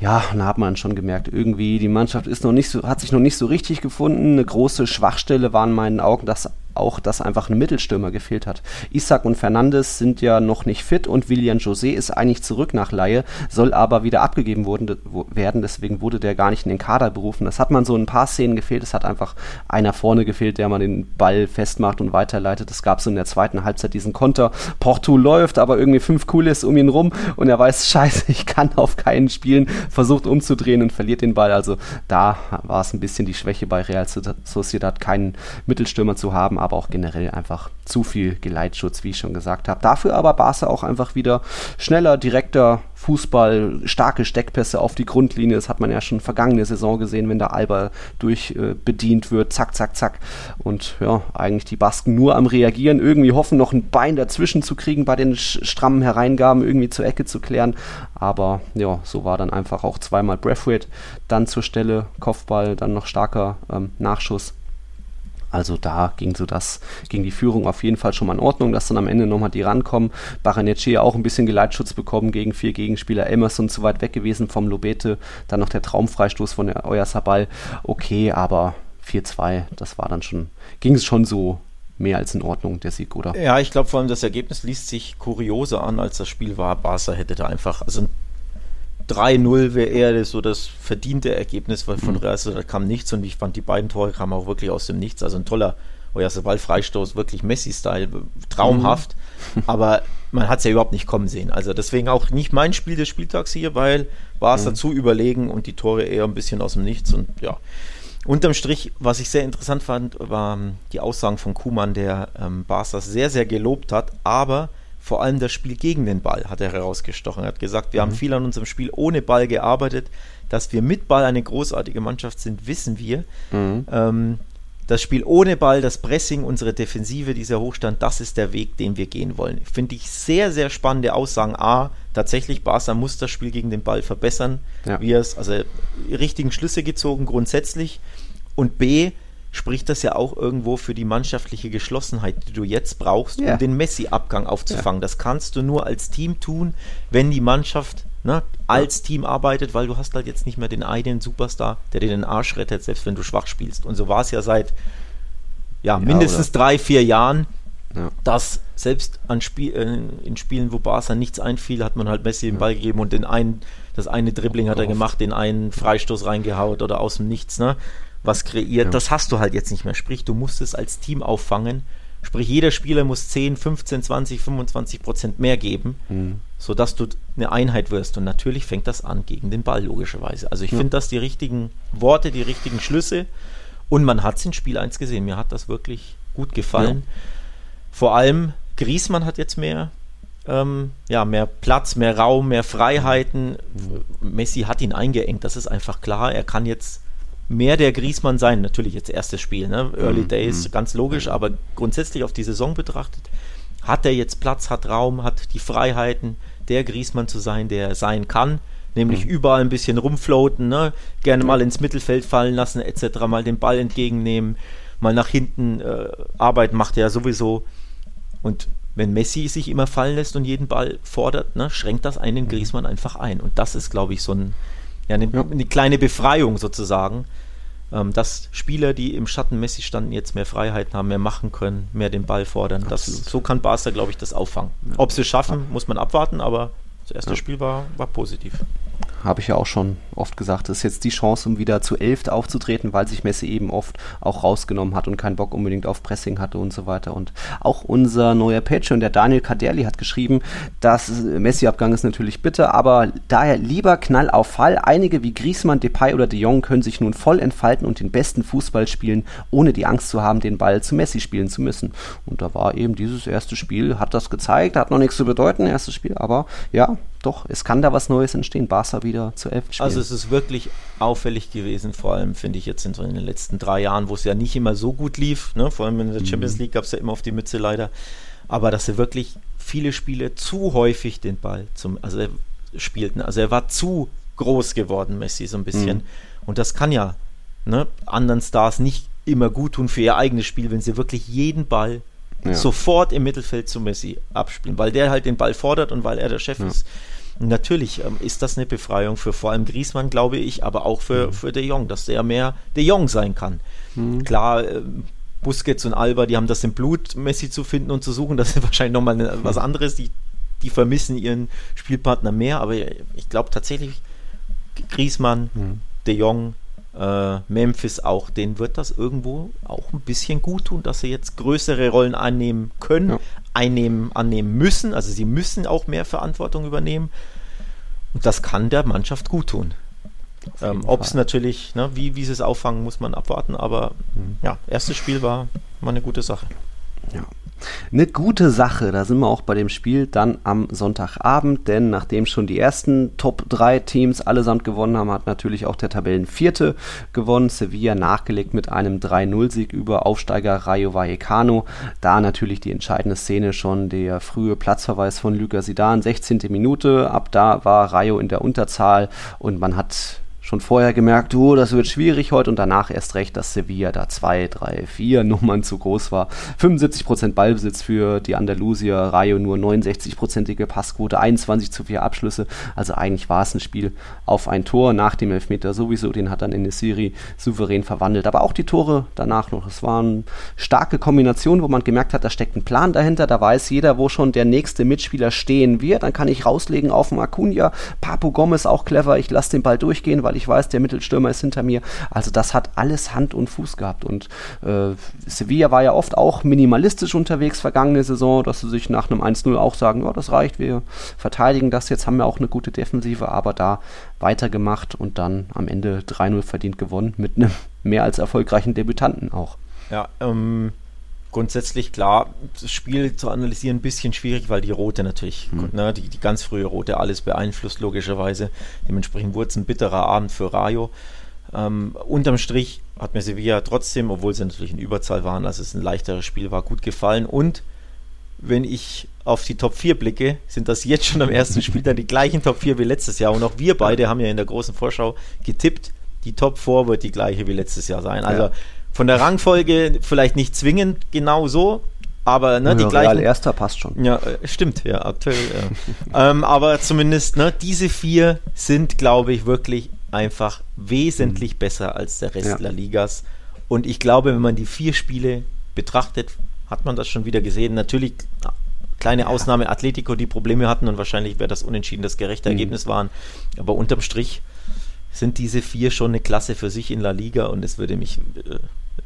Ja, da hat man schon gemerkt, irgendwie die Mannschaft ist noch nicht so, hat sich noch nicht so richtig gefunden. Eine große Schwachstelle war in meinen Augen, dass auch, dass einfach ein Mittelstürmer gefehlt hat. Isaac und Fernandes sind ja noch nicht fit und William José ist eigentlich zurück nach Laie, soll aber wieder abgegeben worden, werden, deswegen wurde der gar nicht in den Kader berufen. Das hat man so in ein paar Szenen gefehlt, es hat einfach einer vorne gefehlt, der man den Ball festmacht und weiterleitet. Es gab so in der zweiten Halbzeit diesen Konter, Porto läuft, aber irgendwie fünf Cooles um ihn rum und er weiß, scheiße, ich kann auf keinen spielen, versucht umzudrehen und verliert den Ball. Also da war es ein bisschen die Schwäche bei Real Sociedad, keinen Mittelstürmer zu haben, aber auch generell einfach zu viel Geleitschutz, wie ich schon gesagt habe. Dafür aber Barca auch einfach wieder schneller, direkter Fußball, starke Steckpässe auf die Grundlinie. Das hat man ja schon vergangene Saison gesehen, wenn der Alba durch äh, bedient wird. Zack, zack, zack. Und ja, eigentlich die Basken nur am Reagieren, irgendwie hoffen, noch ein Bein dazwischen zu kriegen bei den strammen Hereingaben, irgendwie zur Ecke zu klären. Aber ja, so war dann einfach auch zweimal Breathwaite dann zur Stelle, Kopfball, dann noch starker ähm, Nachschuss also da ging so das, ging die Führung auf jeden Fall schon mal in Ordnung, dass dann am Ende nochmal die rankommen. Baranecci auch ein bisschen Geleitschutz bekommen gegen vier Gegenspieler. Emerson zu weit weg gewesen vom Lobete. Dann noch der Traumfreistoß von der Oyarzabal. Okay, aber 4-2, das war dann schon, ging es schon so mehr als in Ordnung, der Sieg, oder? Ja, ich glaube vor allem, das Ergebnis liest sich kurioser an, als das Spiel war. Barca hätte da einfach, also 3-0 wäre eher so das verdiente Ergebnis, weil von mhm. Real da kam nichts und ich fand die beiden Tore kamen auch wirklich aus dem Nichts. Also ein toller Oyarzabal-Freistoß, wirklich Messi-Style, traumhaft. Mhm. Aber man hat es ja überhaupt nicht kommen sehen. Also deswegen auch nicht mein Spiel des Spieltags hier, weil war es mhm. dazu überlegen und die Tore eher ein bisschen aus dem Nichts und ja. Unterm Strich, was ich sehr interessant fand, war die Aussagen von Kuhmann, der ähm, Barca sehr, sehr gelobt hat, aber vor allem das Spiel gegen den Ball hat er herausgestochen. Er hat gesagt, wir mhm. haben viel an unserem Spiel ohne Ball gearbeitet. Dass wir mit Ball eine großartige Mannschaft sind, wissen wir. Mhm. Ähm, das Spiel ohne Ball, das Pressing, unsere Defensive, dieser Hochstand, das ist der Weg, den wir gehen wollen. Finde ich sehr, sehr spannende Aussagen. A, tatsächlich, Barca muss das Spiel gegen den Ball verbessern. Ja. Wie es, also richtigen Schlüsse gezogen grundsätzlich. Und B, spricht das ja auch irgendwo für die mannschaftliche Geschlossenheit, die du jetzt brauchst, um den Messi-Abgang aufzufangen. Ja. Das kannst du nur als Team tun, wenn die Mannschaft ne, als ja. Team arbeitet, weil du hast halt jetzt nicht mehr den einen Superstar, der dir den Arsch rettet, selbst wenn du schwach spielst. Und so war es ja seit ja, mindestens oder? drei, vier Jahren, dass selbst an Spiel, äh, in Spielen, wo Barca nichts einfiel, hat man halt Messi den Ball gegeben und den einen, das eine Dribbling hat er gemacht, den einen Freistoß reingehaut oder aus dem Nichts. Ne? Was kreiert. Ja. Das hast du halt jetzt nicht mehr. Sprich, du musst es als Team auffangen. Sprich, jeder Spieler muss 10, 15, 20, 25 Prozent mehr geben, mhm. sodass du eine Einheit wirst. Und natürlich fängt das an gegen den Ball, logischerweise. Also ich ja. finde das die richtigen Worte, die richtigen Schlüsse. Und man hat es in Spiel 1 gesehen. Mir hat das wirklich gut gefallen. Ja. Vor allem Griesmann hat jetzt mehr, ähm, ja, mehr Platz, mehr Raum, mehr Freiheiten. Mhm. Messi hat ihn eingeengt, das ist einfach klar. Er kann jetzt mehr der Griesmann sein. Natürlich jetzt erstes Spiel, ne? Early mhm. Days, mhm. ganz logisch, aber grundsätzlich auf die Saison betrachtet, hat er jetzt Platz, hat Raum, hat die Freiheiten, der Griesmann zu sein, der er sein kann. Nämlich mhm. überall ein bisschen rumfloaten, ne? gerne mal ins Mittelfeld fallen lassen, etc., mal den Ball entgegennehmen, mal nach hinten äh, arbeiten, macht er ja sowieso. Und wenn Messi sich immer fallen lässt und jeden Ball fordert, ne, schränkt das einen Griesmann einfach ein. Und das ist, glaube ich, so ein, ja, eine, eine kleine Befreiung sozusagen, ähm, dass Spieler, die im Schatten Messi standen, jetzt mehr Freiheiten haben, mehr machen können, mehr den Ball fordern. Das, so kann Barca, glaube ich, das auffangen. Ob sie es schaffen, muss man abwarten, aber das erste. Spiel war, war positiv habe ich ja auch schon oft gesagt, ist jetzt die Chance, um wieder zu elft aufzutreten, weil sich Messi eben oft auch rausgenommen hat und keinen Bock unbedingt auf Pressing hatte und so weiter. Und auch unser neuer Patreon, der Daniel Kaderli, hat geschrieben, dass Messi-Abgang ist natürlich bitter, aber daher lieber Knall auf Fall. Einige wie Griezmann, Depay oder De Jong können sich nun voll entfalten und den besten Fußball spielen, ohne die Angst zu haben, den Ball zu Messi spielen zu müssen. Und da war eben dieses erste Spiel, hat das gezeigt, hat noch nichts zu bedeuten, erstes Spiel, aber ja, doch, es kann da was Neues entstehen. Barca wieder zu elf spielen. Also es ist wirklich auffällig gewesen, vor allem finde ich jetzt in, so in den letzten drei Jahren, wo es ja nicht immer so gut lief, ne? vor allem in der mhm. Champions League gab es ja immer auf die Mütze leider, aber dass er wirklich viele Spiele zu häufig den Ball zum, also er spielten, also er war zu groß geworden, Messi, so ein bisschen. Mhm. Und das kann ja ne, anderen Stars nicht immer gut tun für ihr eigenes Spiel, wenn sie wirklich jeden Ball ja. sofort im Mittelfeld zu Messi abspielen, weil der halt den Ball fordert und weil er der Chef ja. ist. Natürlich ähm, ist das eine Befreiung für vor allem Griesmann, glaube ich, aber auch für, mhm. für De Jong, dass der mehr De Jong sein kann. Mhm. Klar, äh, Busquets und Alba, die haben das im Blut, Messi zu finden und zu suchen. Das ist wahrscheinlich nochmal eine, was mhm. anderes. Die, die vermissen ihren Spielpartner mehr, aber ich glaube tatsächlich, Griesmann, mhm. De Jong, äh, Memphis auch, denen wird das irgendwo auch ein bisschen gut tun, dass sie jetzt größere Rollen annehmen können, ja. Einnehmen, annehmen müssen. Also sie müssen auch mehr Verantwortung übernehmen. Und das kann der Mannschaft gut tun. Ähm, Ob es natürlich, ne, wie, wie sie es auffangen, muss man abwarten. Aber mhm. ja, erstes Spiel war, war eine gute Sache. Ja. Eine gute Sache, da sind wir auch bei dem Spiel dann am Sonntagabend, denn nachdem schon die ersten Top 3 Teams allesamt gewonnen haben, hat natürlich auch der Tabellenvierte gewonnen. Sevilla nachgelegt mit einem 3-0-Sieg über Aufsteiger Rayo Vallecano. Da natürlich die entscheidende Szene schon der frühe Platzverweis von Luca Sidan, 16. Minute. Ab da war Rayo in der Unterzahl und man hat schon vorher gemerkt, oh, das wird schwierig heute und danach erst recht, dass Sevilla da zwei, drei, vier Nummern zu groß war. 75% Ballbesitz für die Andalusier, Rayo nur 69%ige Passquote, 21 zu 4 Abschlüsse. Also eigentlich war es ein Spiel auf ein Tor nach dem Elfmeter sowieso, den hat dann in Siri souverän verwandelt. Aber auch die Tore danach noch. Es waren starke Kombinationen, wo man gemerkt hat, da steckt ein Plan dahinter, da weiß jeder, wo schon der nächste Mitspieler stehen wird. Dann kann ich rauslegen auf den Acuna. Papo Gomez auch clever, ich lasse den Ball durchgehen, weil ich ich weiß, der Mittelstürmer ist hinter mir. Also das hat alles Hand und Fuß gehabt. Und äh, Sevilla war ja oft auch minimalistisch unterwegs vergangene Saison, dass sie sich nach einem 1-0 auch sagen, ja, das reicht, wir verteidigen das, jetzt haben wir auch eine gute Defensive, aber da weitergemacht und dann am Ende 3-0 verdient gewonnen mit einem mehr als erfolgreichen Debütanten auch. Ja, ähm, grundsätzlich klar, das Spiel zu analysieren ein bisschen schwierig, weil die rote natürlich, mhm. ne, die, die ganz frühe rote alles beeinflusst, logischerweise. Dementsprechend wurde es ein bitterer Abend für Rayo. Ähm, unterm Strich hat mir Sevilla trotzdem, obwohl sie natürlich in Überzahl waren, als es ein leichteres Spiel war, gut gefallen. Und wenn ich auf die Top 4 blicke, sind das jetzt schon am ersten Spiel dann die gleichen Top 4 wie letztes Jahr. Und auch wir beide haben ja in der großen Vorschau getippt, die Top 4 wird die gleiche wie letztes Jahr sein. Also ja von der Rangfolge vielleicht nicht zwingend genau so, aber ne, ja, die gleichen. Real erster passt schon. Ja, äh, stimmt, ja, aktuell. Ja. ähm, aber zumindest, ne, diese vier sind, glaube ich, wirklich einfach wesentlich mhm. besser als der Rest ja. der Ligas. Und ich glaube, wenn man die vier Spiele betrachtet, hat man das schon wieder gesehen. Natürlich kleine Ausnahme Atletico, die Probleme hatten und wahrscheinlich wäre das unentschieden das gerechte mhm. Ergebnis waren. Aber unterm Strich sind diese vier schon eine Klasse für sich in La Liga und es würde mich äh,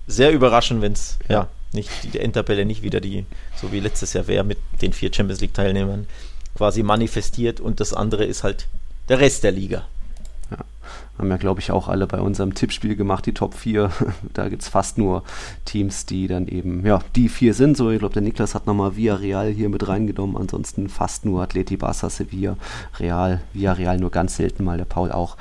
sehr überraschen, wenn es ja. ja. nicht die Endtabelle nicht wieder die, so wie letztes Jahr wäre, mit den vier Champions League Teilnehmern quasi manifestiert und das andere ist halt der Rest der Liga. Ja. Haben ja, glaube ich, auch alle bei unserem Tippspiel gemacht, die Top 4. da gibt es fast nur Teams, die dann eben, ja, die vier sind. So, ich glaube, der Niklas hat nochmal Villarreal hier mit reingenommen. Ansonsten fast nur Atleti, Barca, Sevilla, Real, Villarreal nur ganz selten mal, der Paul auch.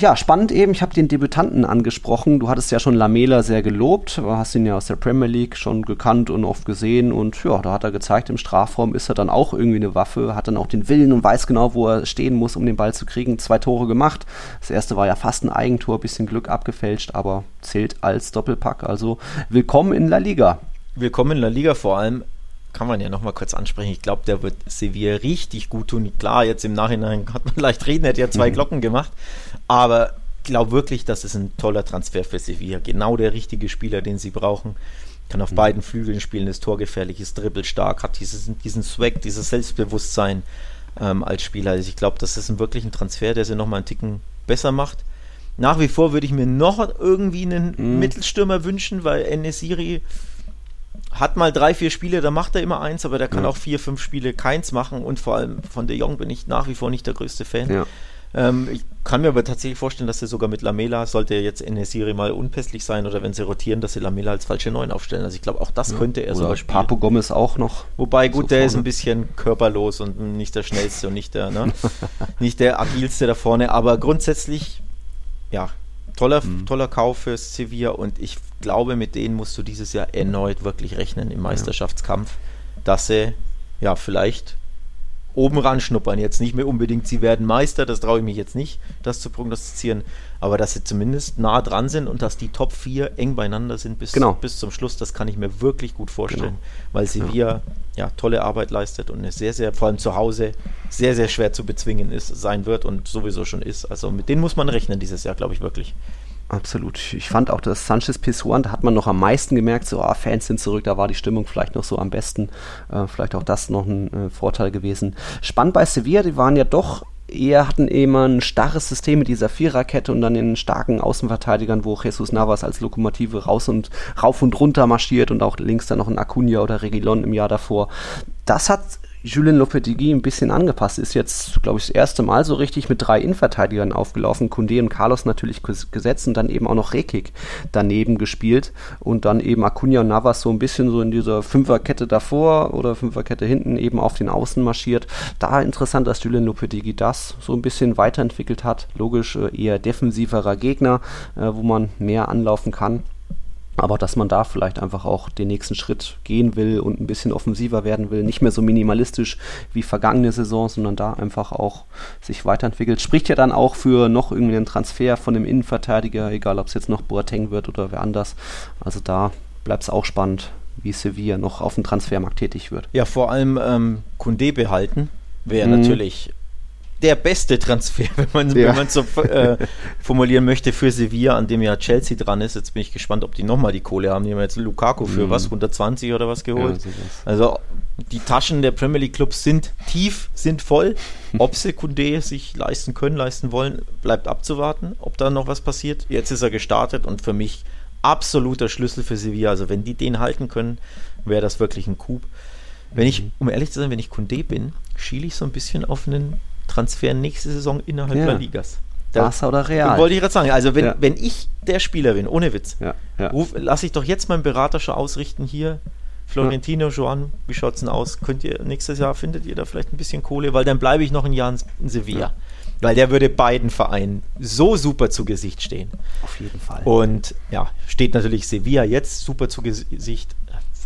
Ja, spannend eben, ich habe den Debütanten angesprochen. Du hattest ja schon Lamela sehr gelobt, du hast ihn ja aus der Premier League schon gekannt und oft gesehen und ja, da hat er gezeigt, im Strafraum ist er dann auch irgendwie eine Waffe, hat dann auch den Willen und weiß genau, wo er stehen muss, um den Ball zu kriegen. Zwei Tore gemacht. Das erste war ja fast ein Eigentor, bisschen Glück abgefälscht, aber zählt als Doppelpack. Also willkommen in La Liga. Willkommen in La Liga vor allem kann man ja nochmal kurz ansprechen. Ich glaube, der wird Sevilla richtig gut tun. Klar, jetzt im Nachhinein hat man leicht reden, er hat ja zwei mhm. Glocken gemacht. Aber ich glaube wirklich, dass es ein toller Transfer für Sevilla. Genau der richtige Spieler, den sie brauchen. Kann auf mhm. beiden Flügeln spielen, ist torgefährlich, ist dribbelstark, hat dieses, diesen Swag, dieses Selbstbewusstsein ähm, als Spieler. Also ich glaube, das ist ein wirklich ein Transfer, der sie nochmal einen Ticken besser macht. Nach wie vor würde ich mir noch irgendwie einen mhm. Mittelstürmer wünschen, weil Enesiri hat mal drei, vier Spiele, da macht er immer eins, aber der kann ja. auch vier, fünf Spiele keins machen und vor allem von De Jong bin ich nach wie vor nicht der größte Fan. Ja. Ähm, ich kann mir aber tatsächlich vorstellen, dass sie sogar mit Lamela, sollte jetzt in der Serie mal unpässlich sein oder wenn sie rotieren, dass sie Lamela als falsche Neun aufstellen. Also ich glaube, auch das ja. könnte er sogar spielen. Papo Gomez auch noch. Wobei, gut, so der vorne. ist ein bisschen körperlos und nicht der schnellste und nicht der, ne? nicht der agilste da vorne, aber grundsätzlich, ja, toller, mhm. toller Kauf für Sevilla und ich glaube, mit denen musst du dieses Jahr erneut wirklich rechnen im Meisterschaftskampf, dass sie ja vielleicht oben ran schnuppern. Jetzt nicht mehr unbedingt, sie werden Meister, das traue ich mich jetzt nicht, das zu prognostizieren, aber dass sie zumindest nah dran sind und dass die Top 4 eng beieinander sind bis, genau. bis zum Schluss, das kann ich mir wirklich gut vorstellen, genau. weil Sevilla ja. ja. tolle Arbeit leistet und eine sehr, sehr, vor allem zu Hause, sehr, sehr schwer zu bezwingen ist, sein wird und sowieso schon ist. Also mit denen muss man rechnen dieses Jahr, glaube ich wirklich. Absolut. Ich fand auch das Sanchez Pisuan, da hat man noch am meisten gemerkt, so ah, Fans sind zurück, da war die Stimmung vielleicht noch so am besten. Äh, vielleicht auch das noch ein äh, Vorteil gewesen. Spannend bei Sevilla, die waren ja doch eher hatten immer ein starres System mit dieser Viererkette und dann den starken Außenverteidigern, wo Jesus Navas als Lokomotive raus und rauf und runter marschiert und auch links dann noch ein Acuna oder Regilon im Jahr davor. Das hat Julien Lopetegui ein bisschen angepasst. Ist jetzt, glaube ich, das erste Mal so richtig mit drei Innenverteidigern aufgelaufen. Kunde und Carlos natürlich gesetzt und dann eben auch noch Rekik daneben gespielt. Und dann eben Acuna und Navas so ein bisschen so in dieser Fünferkette davor oder Fünferkette hinten eben auf den Außen marschiert. Da interessant, dass Julien Lopetegui das so ein bisschen weiterentwickelt hat. Logisch äh, eher defensiverer Gegner, äh, wo man mehr anlaufen kann. Aber dass man da vielleicht einfach auch den nächsten Schritt gehen will und ein bisschen offensiver werden will, nicht mehr so minimalistisch wie vergangene Saison, sondern da einfach auch sich weiterentwickelt. Spricht ja dann auch für noch irgendwie einen Transfer von dem Innenverteidiger, egal ob es jetzt noch Boateng wird oder wer anders. Also da bleibt es auch spannend, wie Sevilla noch auf dem Transfermarkt tätig wird. Ja, vor allem ähm, Kunde behalten wäre mhm. natürlich der beste Transfer, wenn man ja. es so äh, formulieren möchte, für Sevilla, an dem ja Chelsea dran ist. Jetzt bin ich gespannt, ob die nochmal die Kohle haben. Die haben jetzt Lukaku für mhm. was, 120 oder was geholt. Ja, also die Taschen der Premier League Clubs sind tief, sind voll. Ob Sekunde sich leisten können, leisten wollen, bleibt abzuwarten, ob da noch was passiert. Jetzt ist er gestartet und für mich absoluter Schlüssel für Sevilla. Also wenn die den halten können, wäre das wirklich ein Coup. Wenn ich, mhm. um ehrlich zu sein, wenn ich Kunde bin, schiele ich so ein bisschen auf einen Transfer nächste Saison innerhalb ja. der Ligas. Da, Barca oder Real. Wollte ich gerade sagen. Also wenn, ja. wenn ich der Spieler bin, ohne Witz, ja. ja. lasse ich doch jetzt meinen Berater schon ausrichten hier. Florentino, Joan, wie schaut es denn aus? Könnt ihr nächstes Jahr findet ihr da vielleicht ein bisschen Kohle, weil dann bleibe ich noch ein Jahr in Sevilla. Weil der würde beiden Vereinen so super zu Gesicht stehen. Auf jeden Fall. Und ja, steht natürlich Sevilla jetzt super zu Gesicht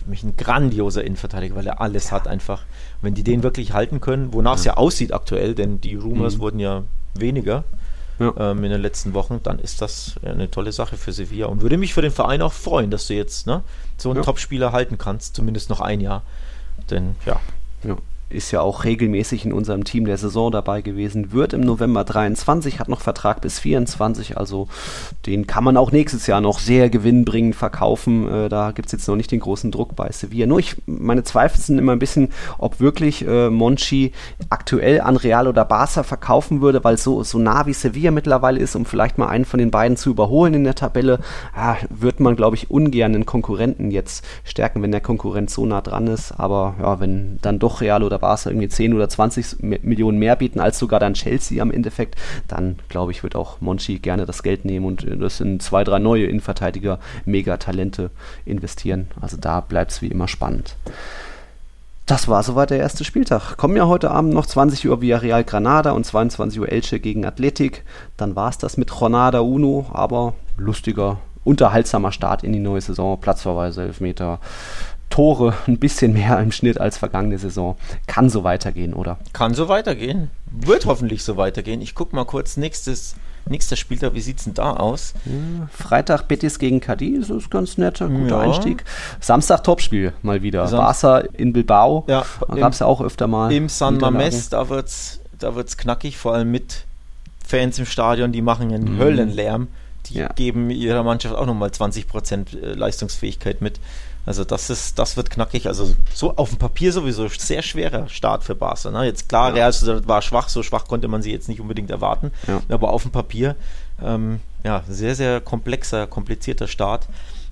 für mich ein grandioser Innenverteidiger, weil er alles ja. hat einfach. Wenn die den wirklich halten können, wonach es ja. ja aussieht aktuell, denn die Rumors mhm. wurden ja weniger. Ähm, in den letzten Wochen, dann ist das eine tolle Sache für Sevilla und würde mich für den Verein auch freuen, dass du jetzt ne, so einen Topspieler halten kannst, zumindest noch ein Jahr. Denn ja, ist ja auch regelmäßig in unserem Team der Saison dabei gewesen, wird im November 23, hat noch Vertrag bis 24, also den kann man auch nächstes Jahr noch sehr gewinnbringend verkaufen. Äh, da gibt es jetzt noch nicht den großen Druck bei Sevilla. Nur ich, meine Zweifel sind immer ein bisschen, ob wirklich äh, Monchi aktuell an Real oder Barca verkaufen würde, weil so, so nah wie Sevilla mittlerweile ist, um vielleicht mal einen von den beiden zu überholen in der Tabelle, äh, wird man, glaube ich, ungern den Konkurrenten jetzt stärken, wenn der Konkurrent so nah dran ist. Aber ja, wenn dann doch Real oder Barca irgendwie 10 oder 20 Millionen mehr bieten als sogar dann Chelsea am Endeffekt, dann glaube ich, wird auch Monchi gerne das Geld nehmen und äh, das in zwei, drei neue Innenverteidiger, Mega-Talente investieren. Also da bleibt es wie immer spannend. Das war soweit der erste Spieltag. Kommen ja heute Abend noch 20 Uhr Villarreal Granada und 22 Uhr Elche gegen Athletic. Dann war es das mit Jornada Uno, aber lustiger, unterhaltsamer Start in die neue Saison. Platzverweise, Elfmeter, Tore, ein bisschen mehr im Schnitt als vergangene Saison. Kann so weitergehen, oder? Kann so weitergehen. Wird hoffentlich so weitergehen. Ich gucke mal kurz nächstes Nächster Spieltag, wie sieht es denn da aus? Freitag Betis gegen Cadiz, das ist ganz netter, guter ja. Einstieg. Samstag Topspiel mal wieder. Sam Barca in Bilbao, ja, da gab es ja auch öfter mal. Im San Mames, da wird es da wird's knackig, vor allem mit Fans im Stadion, die machen einen mhm. Höllenlärm. Die ja. geben ihrer Mannschaft auch nochmal 20% äh, Leistungsfähigkeit mit. Also das ist, das wird knackig. Also so auf dem Papier sowieso sehr schwerer Start für Barca. Ne? Jetzt klar, ja. Real war schwach, so schwach konnte man sie jetzt nicht unbedingt erwarten. Ja. Aber auf dem Papier, ähm, ja, sehr, sehr komplexer, komplizierter Start.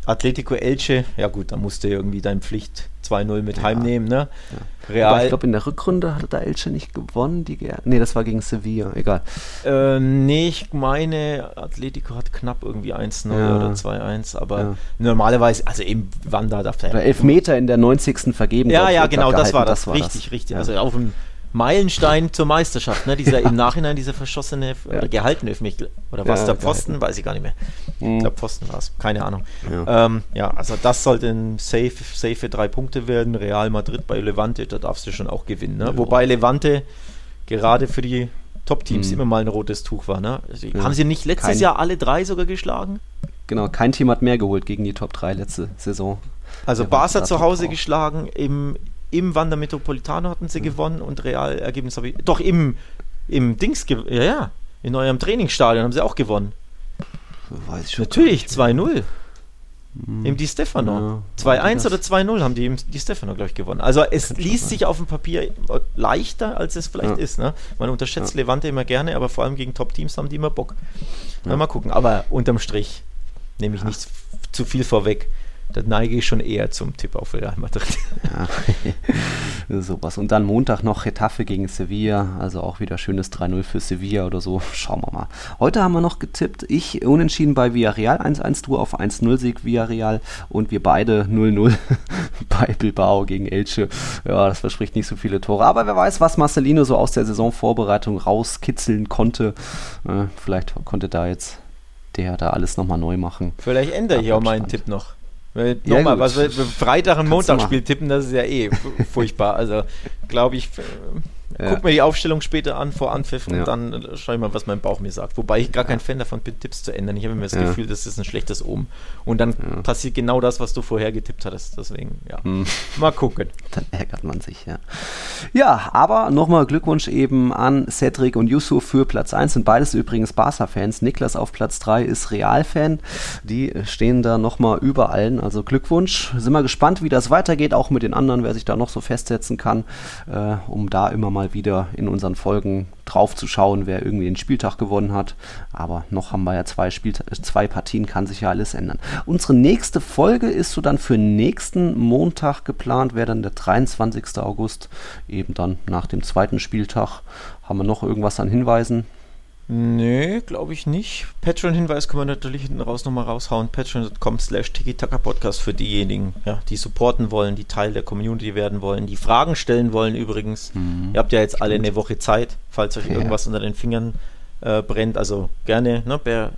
Atletico Elche, ja gut, da musste irgendwie deine Pflicht 2-0 mit ja. heimnehmen, ne? Ja. Real. Aber ich glaube, in der Rückrunde hatte da Elche nicht gewonnen. Die nee, das war gegen Sevilla, egal. Äh, nee, ich meine, Atletico hat knapp irgendwie 1-0 ja. oder 2-1, aber normalerweise, also eben wann da darf der. Oder Elfmeter in der 90. vergeben. Ja, ja, genau, das war das. das war richtig, das. richtig. Also auf dem Meilenstein zur Meisterschaft, ne? Dieser im Nachhinein dieser verschossene oder gehaltene Elfmeter. Oder was der Pfosten? Gehalten. Weiß ich gar nicht mehr. Mhm. Ich glaube Pfosten war es, keine Ahnung. Ja. Ähm, ja. also das sollte ein safe, safe drei Punkte werden. Real Madrid bei Levante, da darfst du schon auch gewinnen. Ne? Wobei Levante gerade für die Top-Teams mhm. immer mal ein rotes Tuch war. Ne? Also, haben sie nicht letztes kein, Jahr alle drei sogar geschlagen? Genau, kein Team hat mehr geholt gegen die Top 3 letzte Saison. Also Barca zu Hause geschlagen, im im Wander Metropolitano hatten sie mhm. gewonnen und Realergebnis habe ich. Doch im, im Dings, ja, ja, in eurem Trainingsstadion haben sie auch gewonnen. Weiß ich schon Natürlich, 2-0. Hm. Im Di Stefano. Ja, 2-1 oder 2-0 haben die im Di Stefano, glaube ich, gewonnen. Also es liest sich auf dem Papier leichter, als es vielleicht ja. ist. Ne? Man unterschätzt ja. Levante immer gerne, aber vor allem gegen Top-Teams haben die immer Bock. Mal gucken. Aber unterm Strich nehme ich nicht zu viel vorweg da neige ich schon eher zum Tipp auf Real Madrid. Ja, sowas. Und dann Montag noch Retafe gegen Sevilla, also auch wieder schönes 3-0 für Sevilla oder so. Schauen wir mal. Heute haben wir noch getippt, ich unentschieden bei Villarreal 1-1, du auf 1-0-Sieg Villarreal und wir beide 0-0 bei Bilbao gegen Elche. Ja, das verspricht nicht so viele Tore. Aber wer weiß, was Marcelino so aus der Saisonvorbereitung rauskitzeln konnte. Äh, vielleicht konnte da jetzt der da alles nochmal neu machen. Vielleicht ändere ich auch meinen Tipp noch. Nochmal, was wir Freitag und Montagspiel tippen, das ist ja eh furchtbar. Also, glaube ich, ja. Guck mir die Aufstellung später an vor Anpfiff und ja. dann schaue ich mal, was mein Bauch mir sagt. Wobei ich gar kein Fan davon bin, Tipps zu ändern. Ich habe immer das Gefühl, das ist ein schlechtes Omen. Und dann passiert genau das, was du vorher getippt hattest. Deswegen, ja. Hm. Mal gucken. Dann ärgert man sich, ja. Ja, aber nochmal Glückwunsch eben an Cedric und Yusuf für Platz 1. Sind beides übrigens Barca-Fans. Niklas auf Platz 3 ist Real-Fan. Die stehen da nochmal über allen. Also Glückwunsch. Sind wir gespannt, wie das weitergeht, auch mit den anderen, wer sich da noch so festsetzen kann, äh, um da immer mal wieder in unseren Folgen drauf zu schauen, wer irgendwie den Spieltag gewonnen hat. Aber noch haben wir ja zwei, Spielta zwei Partien, kann sich ja alles ändern. Unsere nächste Folge ist so dann für nächsten Montag geplant, wäre dann der 23. August, eben dann nach dem zweiten Spieltag. Haben wir noch irgendwas an Hinweisen? Nee, glaube ich nicht. Patreon-Hinweis können wir natürlich hinten raus nochmal raushauen. Patreon.com slash Podcast für diejenigen, ja, die supporten wollen, die Teil der Community werden wollen, die Fragen stellen wollen übrigens. Mhm. Ihr habt ja jetzt alle eine Woche Zeit, falls euch ja. irgendwas unter den Fingern äh, brennt. Also gerne ne, per,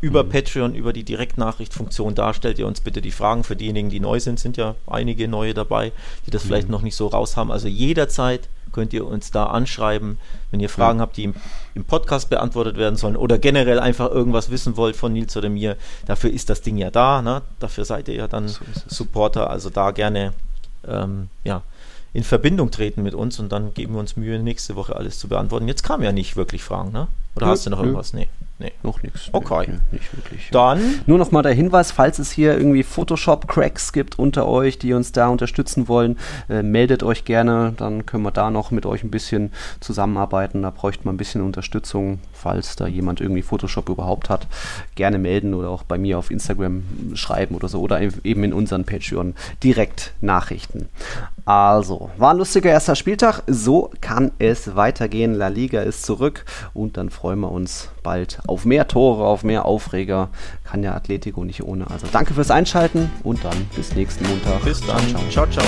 über mhm. Patreon, über die Direktnachrichtfunktion da stellt ihr uns bitte die Fragen. Für diejenigen, die neu sind, sind ja einige neue dabei, die das mhm. vielleicht noch nicht so raus haben. Also jederzeit könnt ihr uns da anschreiben, wenn ihr Fragen habt, die im, im, Podcast beantwortet werden sollen oder generell einfach irgendwas wissen wollt von Nils oder mir. Dafür ist das Ding ja da, ne? dafür seid ihr ja dann so Supporter, also da gerne ähm, ja, in Verbindung treten mit uns und dann geben wir uns Mühe, nächste Woche alles zu beantworten. Jetzt kamen ja nicht wirklich Fragen, ne? Oder nö, hast du noch irgendwas? Nee. Nee. Noch nichts. Okay. Nee, nicht wirklich. Dann. Nur noch mal der Hinweis, falls es hier irgendwie Photoshop-Cracks gibt unter euch, die uns da unterstützen wollen, äh, meldet euch gerne. Dann können wir da noch mit euch ein bisschen zusammenarbeiten. Da bräuchte man ein bisschen Unterstützung, falls da jemand irgendwie Photoshop überhaupt hat. Gerne melden oder auch bei mir auf Instagram schreiben oder so. Oder eben in unseren Patreon direkt Nachrichten. Also, war ein lustiger erster Spieltag. So kann es weitergehen. La Liga ist zurück und dann freuen wir uns bald auf mehr Tore, auf mehr Aufreger. Kann ja Atletico nicht ohne. Also danke fürs Einschalten und dann bis nächsten Montag. Bis dann. ciao. ciao. ciao.